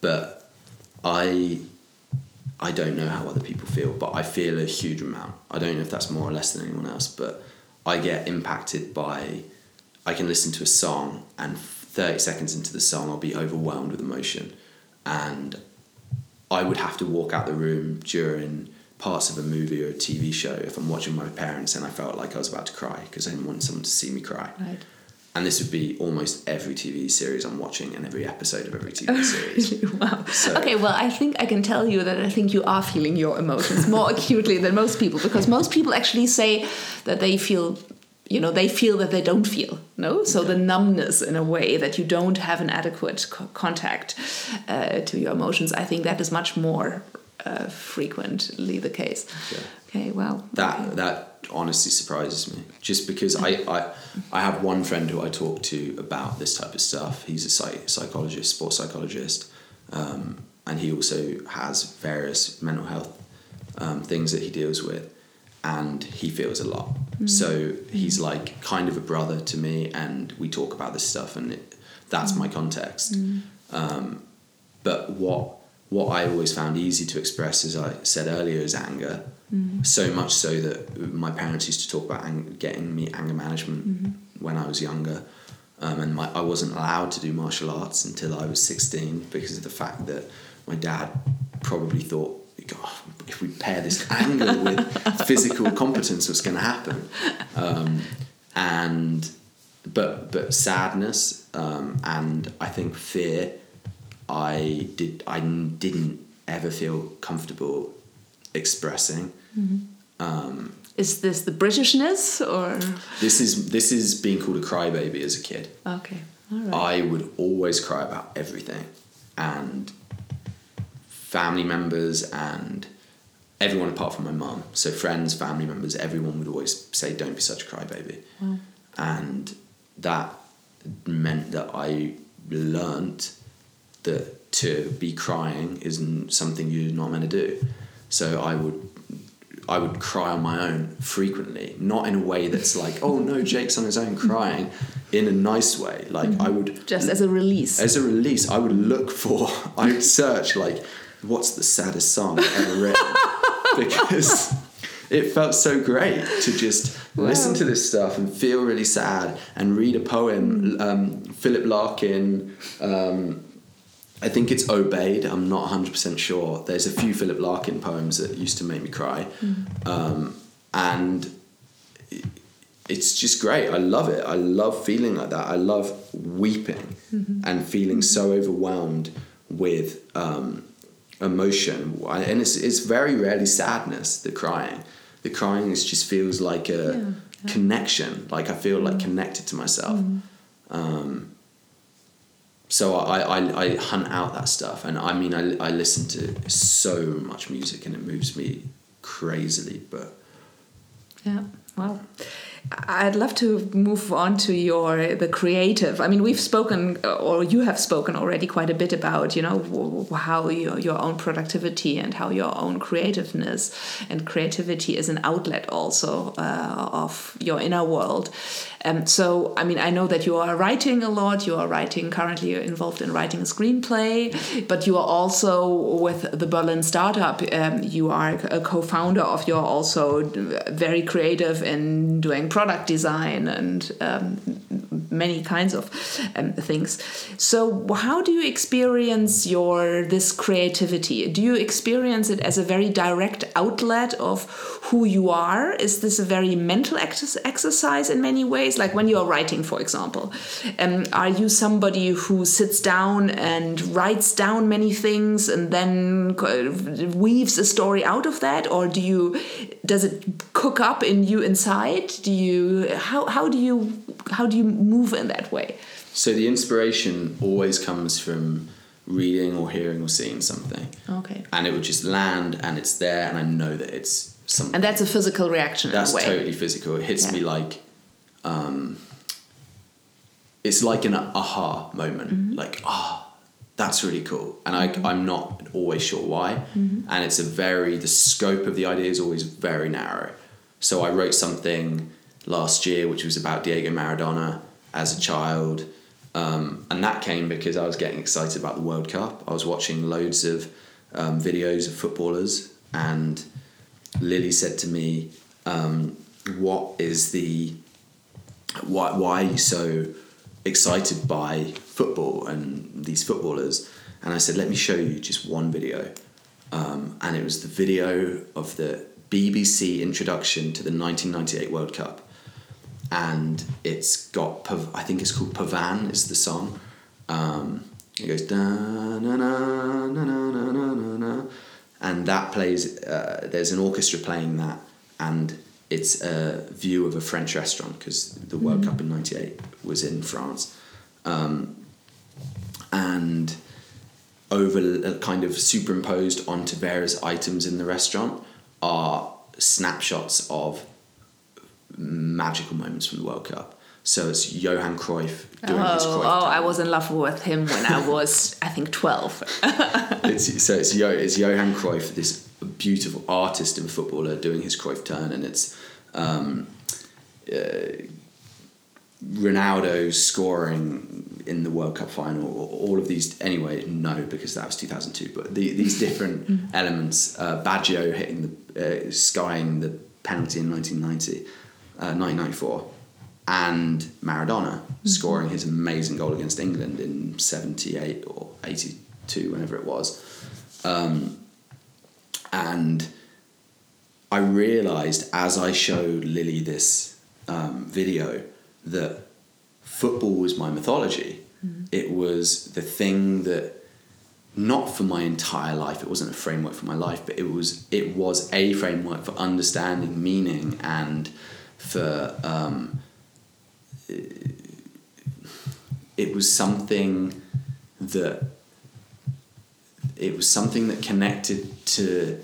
but I I don't know how other people feel, but I feel a huge amount. I don't know if that's more or less than anyone else, but I get impacted by. I can listen to a song and thirty seconds into the song, I'll be overwhelmed with emotion, and I would have to walk out the room during parts of a movie or a TV show if I'm watching my parents and I felt like I was about to cry because I didn't want someone to see me cry. Right. And this would be almost every TV series I'm watching and every episode of every TV series. wow. So- okay, well, I think I can tell you that I think you are feeling your emotions more acutely than most people because most people actually say that they feel, you know, they feel that they don't feel. No, so the numbness in a way that you don't have an adequate co- contact uh, to your emotions. I think that is much more uh, frequently the case. Okay. Okay. Well. That okay. that honestly surprises me. Just because I, I I have one friend who I talk to about this type of stuff. He's a psych, psychologist, sports psychologist, um, and he also has various mental health um, things that he deals with, and he feels a lot. So he's like kind of a brother to me, and we talk about this stuff, and it, that's my context. Um, but what what I always found easy to express, as I said earlier, is anger. So much so that my parents used to talk about ang- getting me anger management when I was younger, um, and my, I wasn't allowed to do martial arts until I was sixteen because of the fact that my dad probably thought. God, if we pair this anger with physical competence, what's going to happen? Um, and but but sadness um, and I think fear I did I didn't ever feel comfortable expressing. Mm-hmm. Um, is this the Britishness or? This is this is being called a crybaby as a kid. Okay. All right. I would always cry about everything, and family members and everyone apart from my mum. So friends, family members, everyone would always say, "Don't be such a crybaby," wow. and that meant that I learnt that to be crying isn't something you're not meant to do. So I would I would cry on my own frequently, not in a way that's like, oh no, Jake's on his own crying, in a nice way. Like I would Just as a release. as a release, I would look for, I would search like, what's the saddest song I've ever written? because it felt so great to just listen to this stuff and feel really sad and read a poem. Um, Philip Larkin, um, I think it's Aubade, I'm not 100% sure. There's a few Philip Larkin poems that used to make me cry. Um, and it, it it's just great. I love it. I love feeling like that. I love weeping and feeling so overwhelmed with um, emotion. And it's, it's very rarely sadness, the crying. The crying is just feels like a Yeah, yeah. connection. Like I feel like connected to myself. Um, so I, I, I hunt out that stuff. And I mean, I, I listen to so much music and it moves me crazily. But Yeah. Wow. I'd love to move on to your the creative. I mean, we've spoken, uh, or you have spoken already quite a bit about, you know, how your your own productivity and how your own creativeness and creativity is an outlet also uh, of your inner world. Um, so, I mean, I know that you are writing a lot. You are writing currently. Involved in writing a screenplay, but you are also with the Berlin startup. Um, you are a co-founder of. You're also very creative in doing product design and um, many kinds of um, things. So, how do you experience your this creativity? Do you experience it as a very direct outlet of who you are? Is this a very mental ex- exercise in many ways? Like when you are writing, for example, um, are you somebody who sits down and writes down many things and then weaves a story out of that, or do you? Does it cook up in you inside? Do you? How how do you how do you move in that way? so the inspiration always comes from reading or hearing or seeing something. Okay. And it would just land and it's there and I know that it's something. And that's a physical reaction That's in a way. totally physical. It hits Yeah. me like, um, it's like an aha moment. Mm-hmm. Like, ah, that's really cool. And I, I'm not always sure why. Mm-hmm. And it's a very, the scope of the idea is always very narrow. So I wrote something last year which was about Diego Maradona as a child. Um, and that came because I was getting excited about the World Cup. I was watching loads of um, videos of footballers, and Lily said to me, um, "What is the why why are you so excited by football and these footballers? And I said, let me show you just one video. Um, and it was the video of the BBC introduction to the 1998 World Cup. And it's got, I think it's called Pavane, is the song. Um, it goes, da, na, na, na, na, na, na, na. and that plays, uh, there's an orchestra playing that. And it's a view of a French restaurant because the World Cup in '98 was in France, um, and over uh, kind of superimposed onto various items in the restaurant are snapshots of magical moments from the World Cup. So it's Johan Cruyff doing his Oh, Cruyff. oh, turn. I was in love with him when I was, I think, 12. It's, so it's, Yo, it's Johan Cruyff, this beautiful artist and footballer doing his Cruyff turn, and it's um, uh, Ronaldo scoring in the World Cup final. All of these, anyway, no, because that was two thousand two. But the, these different elements, uh, Baggio hitting the uh, skying the penalty in 1990, uh, 1994, and Maradona scoring his amazing goal against England in seventy eight or eighty two, whenever it was. Um, and I realized as I showed Lily this um, video that football was my mythology. It was the thing that not for my entire life. It wasn't a framework for my life, but it was it was a framework for understanding meaning and for um, it was something that it was something that connected to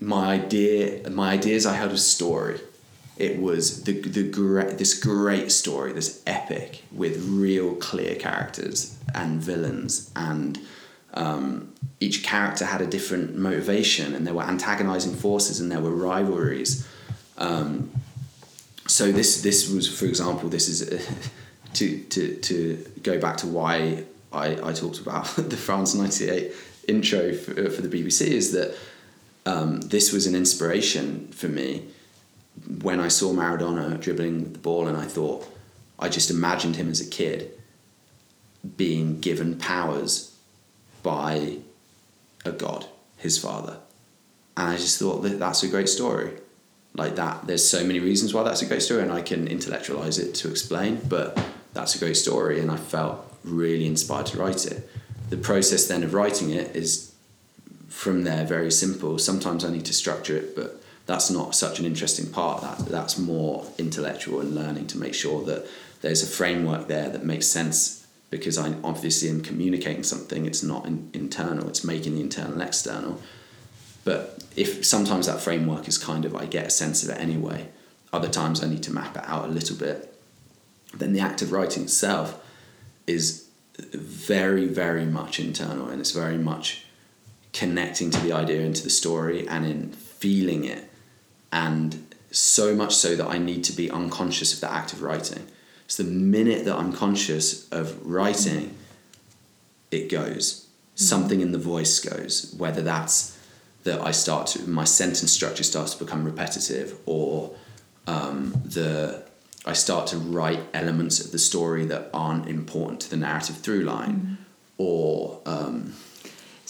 my idea my ideas. I had of story. It was the the great this great story this epic with real clear characters and villains and um, each character had a different motivation and there were antagonizing forces and there were rivalries. Um, so this this was for example this is to to to go back to why I, I talked about the France 98 intro for, for the BBC is that um, this was an inspiration for me when I saw Maradona dribbling the ball and I thought I just imagined him as a kid being given powers by a god his father. And I just thought that that's a great story like that. There's so many reasons why that's a great story, and I can intellectualize it to explain. But that's a great story, and I felt really inspired to write it. The process then of writing it is from there very simple. Sometimes I need to structure it, but that's not such an interesting part. That that's more intellectual and learning to make sure that there's a framework there that makes sense because I obviously am communicating something. It's not in, internal. It's making the internal external. But if sometimes that framework is kind of I get a sense of it anyway. Other times I need to map it out a little bit. Then the act of writing itself is very very much internal and it's very much connecting to the idea and to the story and in feeling it and so much so that I need to be unconscious of the act of writing. So the minute that I'm conscious of writing, it goes. Hmm. Something in the voice goes, whether that's that I start to my sentence structure starts to become repetitive, or um, the I start to write elements of the story that aren't important to the narrative through line, or um,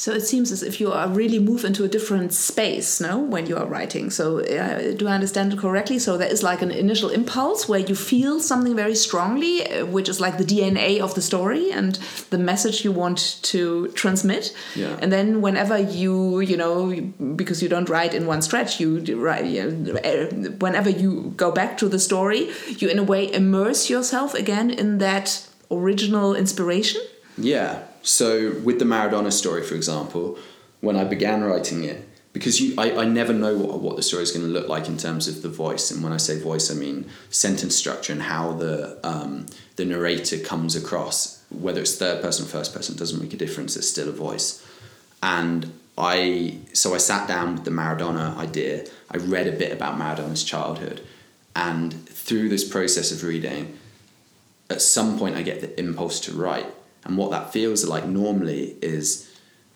So it seems as if you are really move into a different space, no, when you are writing. So uh, do I understand it correctly? So there is like an initial impulse where you feel something very strongly, uh, which is like the DNA of the story and the message you want to transmit. Yeah. And then whenever you, you know, because you don't write in one stretch, you write. You know, uh, whenever you go back to the story, you in a way immerse yourself again in that original inspiration. Yeah. So with the Maradona story, for example, when I began writing it, because you, I, I never know what, what the story is going to look like in terms of the voice, and when I say voice, I mean sentence structure and how the um, the narrator comes across. Whether it's third person or first person doesn't make a difference. It's still a voice, and I so I sat down with the Maradona idea. I read a bit about Maradona's childhood, and through this process of reading, at some point I get the impulse to write. And what that feels like normally is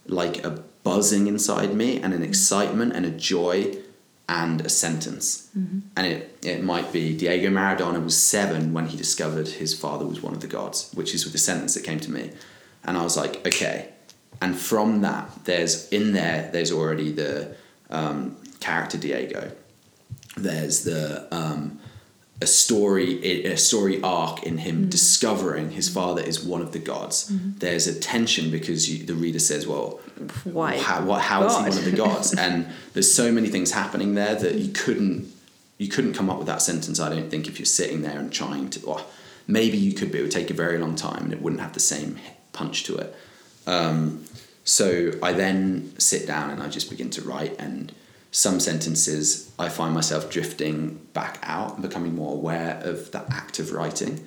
like a buzzing inside me and an excitement and a joy and a sentence. And it, it might be Diego Maradona was seven when he discovered his father was one of the gods, which is with the sentence that came to me. And I was like, okay. And from that, there's in there, there's already the um, character Diego. There's the um, a story a story arc in him discovering his father is one of the gods. There's a tension because you, the reader says, "Well, Why? how, what, how is he one of the gods?" and there's so many things happening there that you couldn't you couldn't come up with that sentence. I don't think if you're sitting there and trying to. Or maybe you could, but it would take a very long time and it wouldn't have the same punch to it. Um, so I then sit down and I just begin to write and some sentences I find myself drifting back out and becoming more aware of the act of writing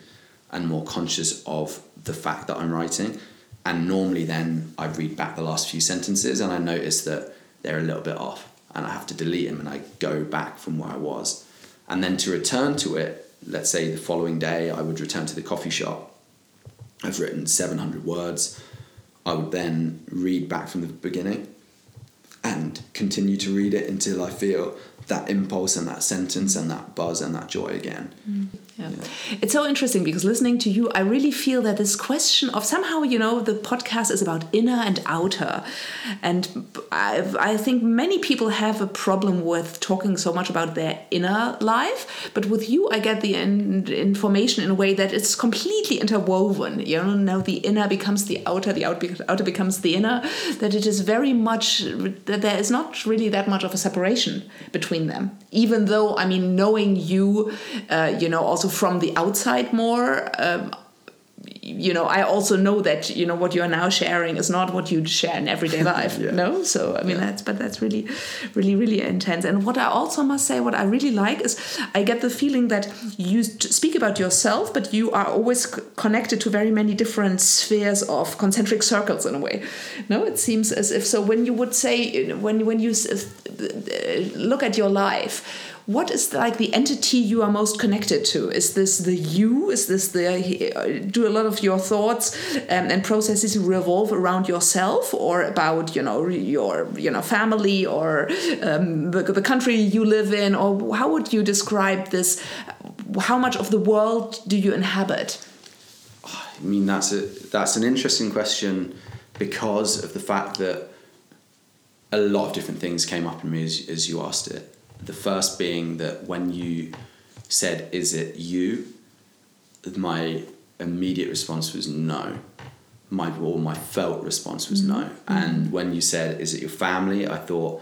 and more conscious of the fact that I'm writing. And normally then I read back the last few sentences and I notice that they're a little bit off and I have to delete them and I go back from where I was. And then to return to it, let's say the following day I would return to the coffee shop. I've written 700 words. I would then read back from the beginning and continue to read it until I feel that impulse and that sentence and that buzz and that joy again. Mm. Yeah. It's so interesting because listening to you, I really feel that this question of somehow, you know, the podcast is about inner and outer. And I, I think many people have a problem with talking so much about their inner life. But with you, I get the in, information in a way that it's completely interwoven. You know, now the inner becomes the outer, the out, outer becomes the inner, that it is very much, that there is not really that much of a separation between them. Even though, I mean, knowing you, uh, you know, also from the outside more. Um, you know, I also know that you know what you are now sharing is not what you share in everyday life. Yeah. No, so I mean Yeah. that's but that's really, really, really intense. And what I also must say, what I really like is I get the feeling that you speak about yourself, but you are always connected to very many different spheres of concentric circles in a way. No, it seems as if so. When you would say when when you look at your life what is like the entity you are most connected to? Is this the you? Is this the do a lot of your thoughts um, and processes revolve around yourself or about you know your you know family or um, the, the country you live in? Or how would you describe this? How much of the world do you inhabit? I mean, that's a that's an interesting question because of the fact that a lot of different things came up in me as, as you asked it. The first being that when you said, Is it you? my immediate response was no. My or my felt response was no. Mm-hmm. Mm-hmm. And when you said, "Is it your family?" I thought,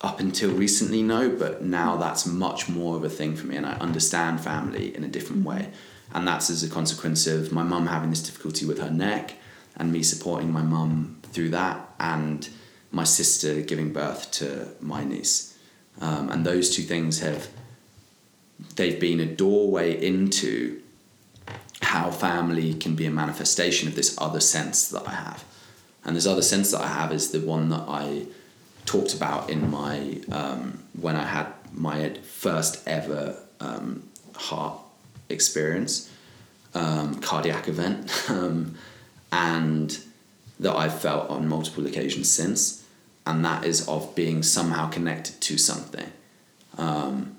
up until recently, no, but now that's much more of a thing for me, and I understand family in a different mm-hmm. way. And that's as a consequence of my mum having this difficulty with her neck, and me supporting my mum through that, and my sister giving birth to my niece. Um, and those two things have they've been a doorway into how family can be a manifestation of this other sense that I have. And this other sense that I have is the one that I talked about in my um, when I had my first ever um, heart experience, um, cardiac event, um, and that I've felt on multiple occasions since, and that is of being somehow connected to something, um,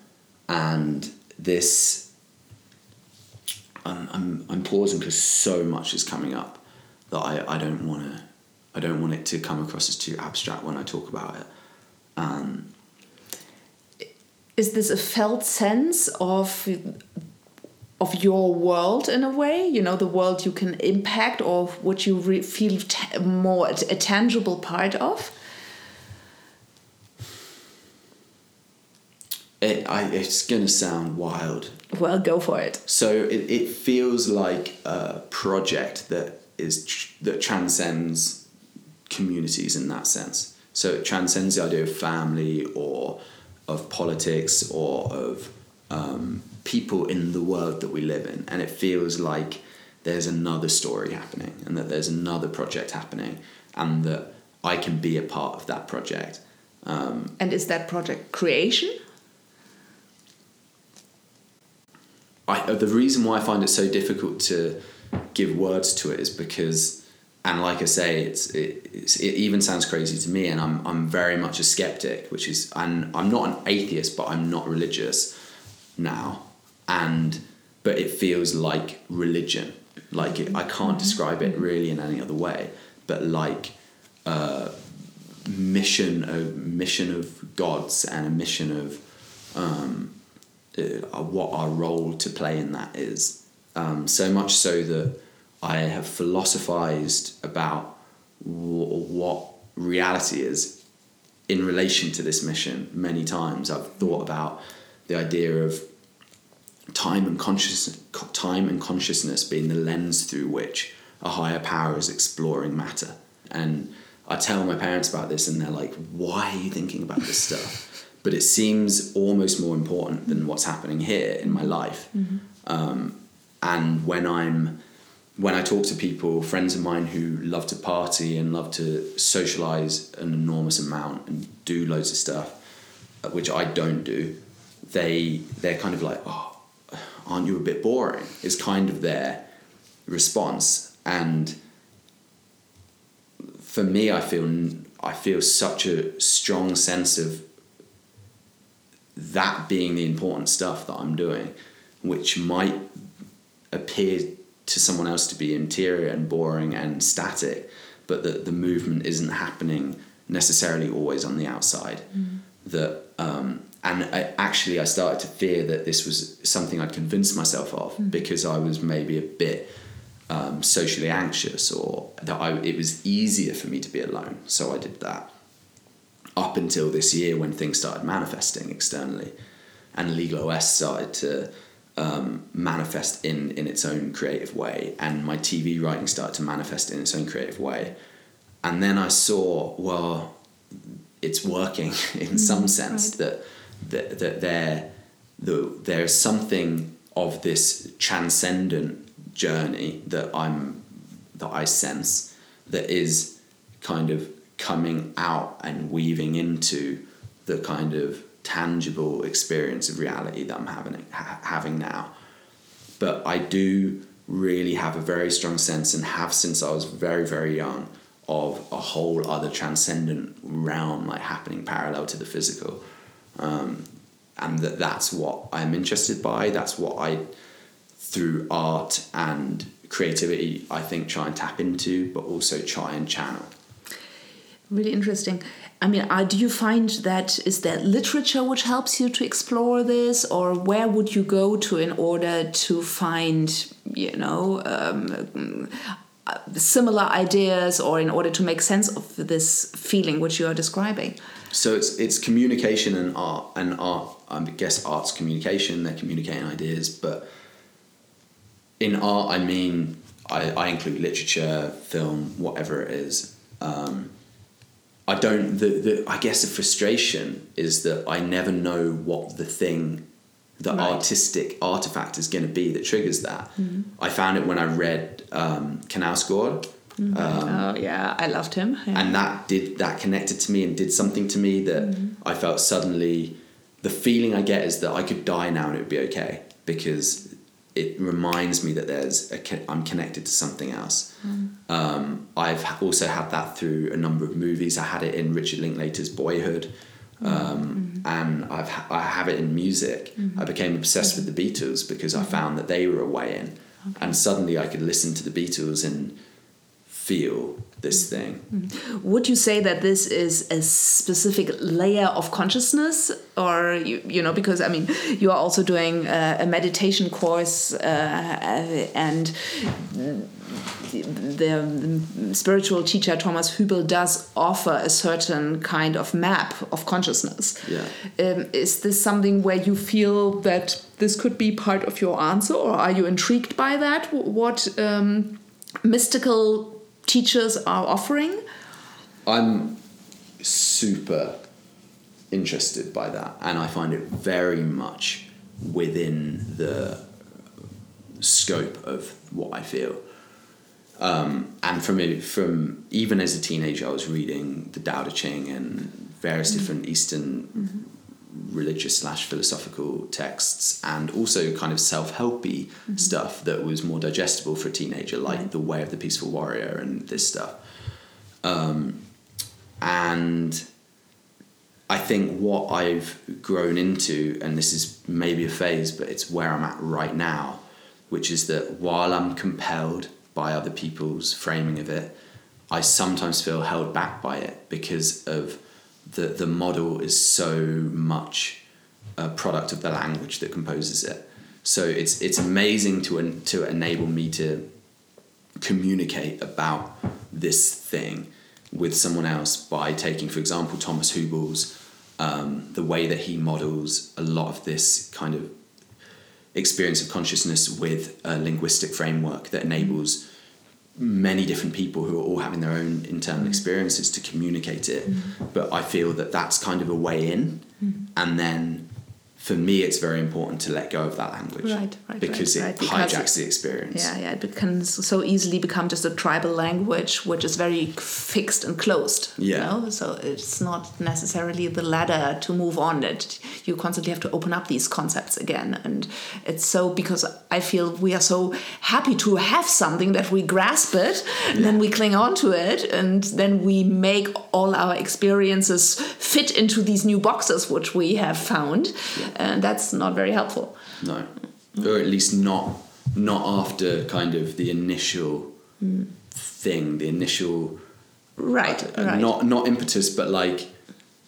and this I'm, I'm, I'm pausing because so much is coming up that I, I don't want to I don't want it to come across as too abstract when I talk about it. Um, is this a felt sense of of your world in a way? You know the world you can impact or what you re- feel more a tangible part of it, I, it's gonna sound wild well, go for it. So it, it feels like a project that is tr- that transcends communities in that sense. So it transcends the idea of family or of politics or of um, people in the world that we live in, and it feels like there's another story happening and that there's another project happening, and that I can be a part of that project. Um, and is that project creation? I, the reason why I find it so difficult to give words to it is because, and like I say, it's it, it's, it even sounds crazy to me, and I'm I'm very much a skeptic, which is, and I'm not an atheist, but I'm not religious now, and but it feels like religion, like it, I can't describe it really in any other way, but like. Uh, mission a mission of gods and a mission of um, uh, what our role to play in that is. Um, so much so that I have philosophized about w- what reality is in relation to this mission many times. I've thought about the idea of time and consciousness, time and consciousness being the lens through which a higher power is exploring matter. And I tell my parents about this, and they're like, "Why are you thinking about this stuff?" But it seems almost more important than what's happening here in my life. Mm-hmm. Um, and when I'm when I talk to people, friends of mine who love to party and love to socialize an enormous amount and do loads of stuff, uh, which I don't do, they they're kind of like, oh, aren't you a bit boring? Is kind of their response, and for me, I feel I feel such a strong sense of that being the important stuff that I'm doing, which might appear to someone else to be interior and boring and static, but that the movement isn't happening necessarily always on the outside. Mm. That um, and I, actually, I started to fear that this was something I'd convinced myself of mm. because I was maybe a bit um, socially anxious, or that I, it was easier for me to be alone. So I did that up until this year when things started manifesting externally and Legal OS started to um, manifest in, in its own creative way and my TV writing started to manifest in its own creative way. And then I saw, well, it's working in mm, some sense right. that, that, that there, the, there's something of this transcendent journey that I'm that I sense that is kind of coming out and weaving into the kind of tangible experience of reality that I'm having ha- having now. But I do really have a very strong sense and have since I was very very young of a whole other transcendent realm like happening parallel to the physical. Um, and that that's what I'm interested by. That's what I through art and creativity I think try and tap into, but also try and channel really interesting. I mean, uh, do you find that is there literature which helps you to explore this, or where would you go to in order to find, you know, um, uh, similar ideas, or in order to make sense of this feeling which you are describing? So it's it's communication and art, and art. I guess art's communication. They're communicating ideas, but in art, I mean, I, I include literature, film, whatever it is. Um, I don't. The, the I guess the frustration is that I never know what the thing, the right. artistic artifact is going to be that triggers that. Mm-hmm. I found it when I read um, Knausgård. Mm-hmm. Um, oh yeah, I loved him. Yeah. And that did that connected to me and did something to me that mm-hmm. I felt suddenly. The feeling I get is that I could die now and it would be okay because it reminds me that there's a I'm connected to something else. Mm. Um, I've also had that through a number of movies. I had it in Richard Linklater's Boyhood, mm. um, mm-hmm. and I've I have it in music. Mm-hmm. I became obsessed with the Beatles because. I found that they were a way in, okay. and suddenly I could listen to the Beatles and feel this thing. Mm-hmm. Would you say that this is a specific layer of consciousness, or you, you know, because I mean, you are also doing a, a meditation course, uh, and the, the, spiritual teacher Thomas Hübl does offer a certain kind of map of consciousness. Yeah. Um, is this something where you feel that this could be part of your answer, or are you intrigued by that? What um, mystical teachers are offering? I'm super interested by that, and I find it very much within the scope of what I feel. Um, and from from even as a teenager, I was reading the Tao Te Ching and various mm-hmm. different Eastern mm-hmm. Religious slash philosophical texts, and also kind of self helpy mm-hmm. stuff that was more digestible for a teenager, like right. the Way of the Peaceful Warrior and this stuff. Um, and I think what I've grown into, and this is maybe a phase, but it's where I'm at right now, which is that while I'm compelled by other people's framing of it, I sometimes feel held back by it because of the the model is so much a product of the language that composes it. So it's it's amazing to to enable me to communicate about this thing with someone else by taking, for example, Thomas Hübl's um, the way that he models a lot of this kind of experience of consciousness with a linguistic framework that enables many different people who are all having their own internal experiences to communicate it. Mm-hmm. But I feel that that's kind of a way in, mm-hmm. and then for me, it's very important to let go of that language, right? Right, because right, it right. hijacks the experience. Yeah, yeah, it can so easily become just a tribal language, which is very fixed and closed. Yeah. You know? So it's not necessarily the ladder to move on. That you constantly have to open up these concepts again, and it's so because I feel we are so happy to have something that we grasp it, yeah. then we cling on to it, and then we make all our experiences fit into these new boxes which we have found. Yeah and that's not very helpful. No, or at least not not after kind of the initial mm. thing, the initial right, uh, right, not not impetus, but like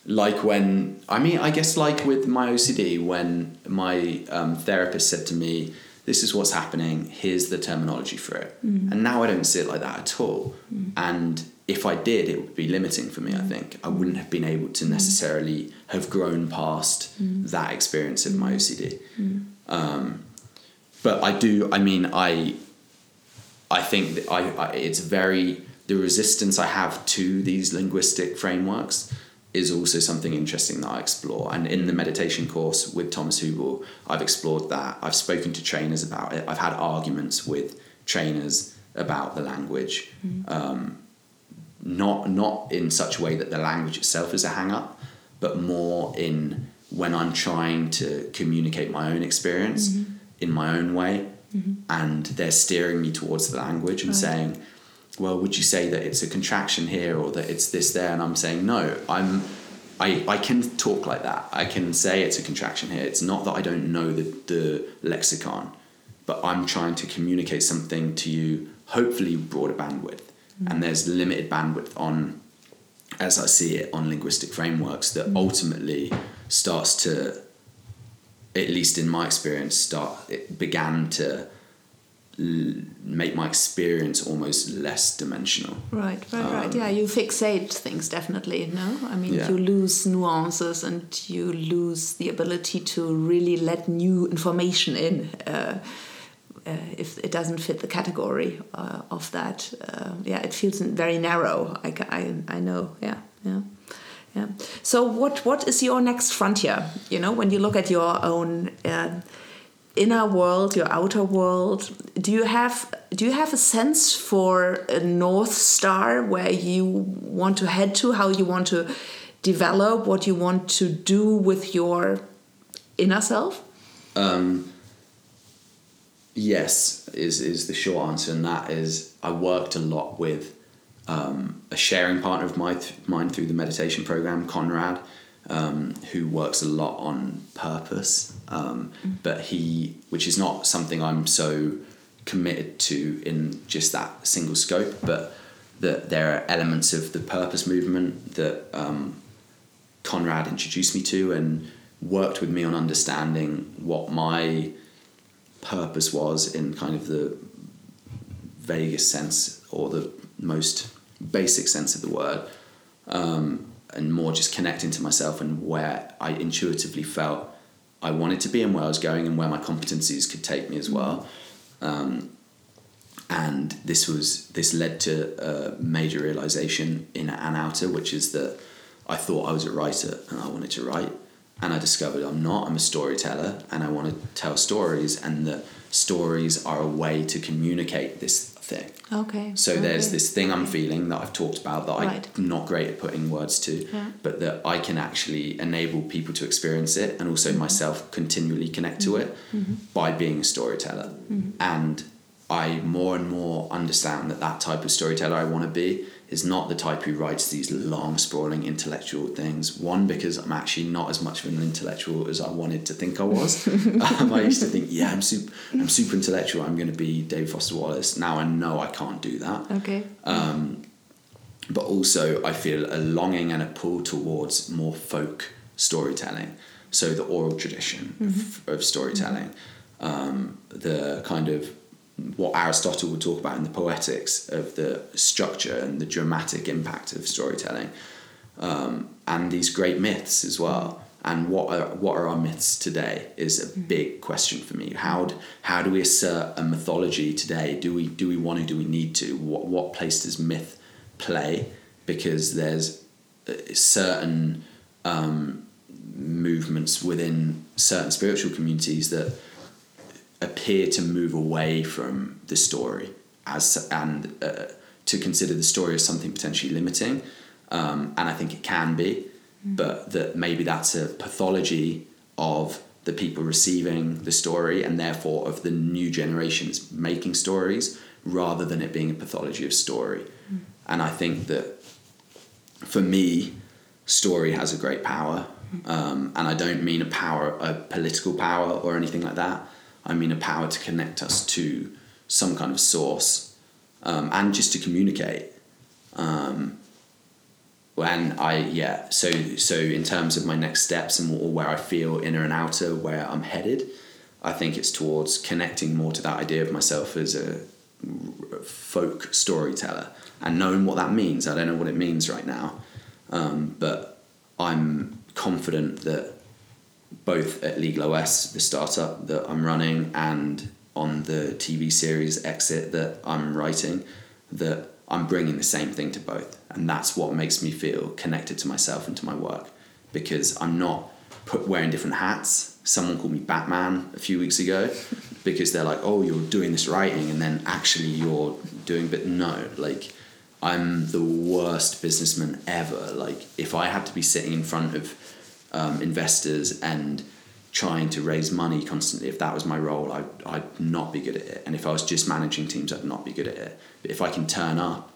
like when I mean I guess like with my OCD when my um, therapist said to me this is what's happening here's the terminology for it mm. and now I don't see it like that at all mm. and if I did, it would be limiting for me. I think I wouldn't have been able to necessarily have grown past mm. that experience of my OCD. Mm. Um, but I do. I mean, I I think that I, I, it's very the resistance I have to these linguistic frameworks is also something interesting that I explore. And in the meditation course with Thomas Hübl, I've explored that. I've spoken to trainers about it. I've had arguments with trainers about the language. Mm. Um, not not in such a way that the language itself is a hang up, but more in when I'm trying to communicate my own experience mm-hmm. in my own way, mm-hmm. and they're steering me towards the language and right. saying, "Well, would you say that it's a contraction here or that it's this there?" And I'm saying, "No, I'm." I, I can talk like that. I can say it's a contraction here. It's not that I don't know the, the lexicon, but I'm trying to communicate something to you, hopefully broader bandwidth mm. and there's limited bandwidth on as I see it on linguistic frameworks, that ultimately starts to, at least in my experience, start it began to make my experience almost less dimensional. Right, right, right. Yeah, you fixate things definitely. No, I mean Yeah. you lose nuances and you lose the ability to really let new information in. Uh, if it doesn't fit the category uh, of that, uh, yeah, it feels very narrow. I, I, I know. Yeah, yeah, yeah. So, what what is your next frontier? You know, when you look at your own uh, inner world, your outer world, do you have do you have a sense for a north star where you want to head to? How you want to develop? What you want to do with your inner self? Yes, is is the short answer, and that is I worked a lot with um, a sharing partner of my, mine through the meditation program, Conrad, um, who works a lot on purpose. Um, But he, which is not something I'm so committed to in just that single scope, but that there are elements of the purpose movement that um, Conrad introduced me to and worked with me on understanding what my purpose was in kind of the vaguest sense or the most basic sense of the word, um, and more just connecting to myself and where I intuitively felt I wanted to be and where I was going and where my competencies could take me as well. Um, and this was this led to a major realization in an outer, which is that I thought I was a writer and I wanted to write, and I discovered I'm not. I'm a storyteller, and I want to tell stories, and that stories are a way to communicate this thing. Okay. So there's this thing I'm feeling that I've talked about that Right. I'm not great at putting words to, Yeah. but that I can actually enable people to experience it and also mm-hmm. myself continually connect to it mm-hmm. Mm-hmm. by being a storyteller. And I more and more understand that that type of storyteller I want to be is not the type who writes these long, sprawling intellectual things. One, because I'm actually not as much of an intellectual as I wanted to think I was. um, I used to think, yeah, I'm super, I'm super intellectual. I'm going to be David Foster Wallace. Now I know I can't do that Okay. but also I feel a longing and a pull towards more folk storytelling. So the oral tradition of, of storytelling, um, the kind of what Aristotle would talk about in the Poetics of the structure and the dramatic impact of storytelling, um, and these great myths as well. And what are what are our myths today is a big question for me. How d- how do we assert a mythology today? Do we do we want to? Do we need to? What what place does myth play? Because there's uh, certain um, movements within certain spiritual communities that appear to move away from the story as and uh, to consider the story as something potentially limiting um, and I think it can be but that maybe that's a pathology of the people receiving the story and therefore of the new generations making stories rather than it being a pathology of story. And I think that for me story has a great power um, and I don't mean a power a political power or anything like that I mean a power to connect us to some kind of source um, and just to communicate. Um, and I yeah so so in terms of my next steps and where I feel inner and outer where I'm headed I think it's towards connecting more to that idea of myself as a folk storyteller and knowing what that means. I don't know what it means right now um, but I'm confident that both at Legal OS, the startup that I'm running, and on the TV series Exit that I'm writing, that I'm bringing the same thing to both. And that's what makes me feel connected to myself and to my work because I'm not put wearing different hats. Someone called me Batman a few weeks ago because they're like, oh, you're doing this writing and then actually you're doing, but no, like, I'm the worst businessman ever. Like, if I had to be sitting in front of um, investors and trying to raise money constantly, if that was my role, I'd, I'd not be good at it. And if I was just managing teams, I'd not be good at it. But if I can turn up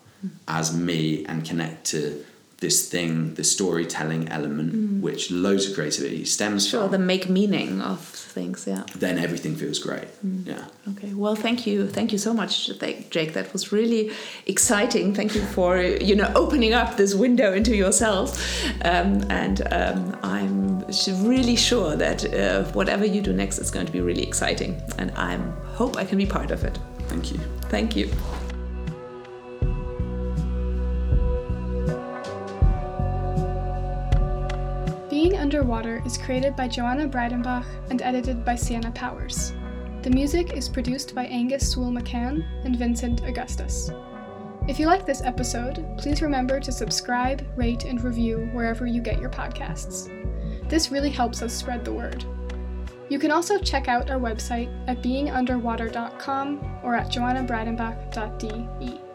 as me and connect to this thing, the storytelling element, which loads of creativity stems Sure, from, the make meaning of things, yeah. then everything feels great. Yeah. Okay, well, thank you, thank you so much, Jake. That was really exciting. Thank you for you know opening up this window into yourself, um, and um, I'm really sure that uh, whatever you do next is going to be really exciting, and I hope I can be part of it. Thank you. Thank you. Being Underwater is created by Joana Breidenbach and edited by Sienna Powers. The music is produced by Angus Sewell McCann and Vincent Augustus. If you like this episode, please remember to subscribe, rate, and review wherever you get your podcasts. This really helps us spread the word. You can also check out our website at beingunderwater.com or at joanabreidenbach.de.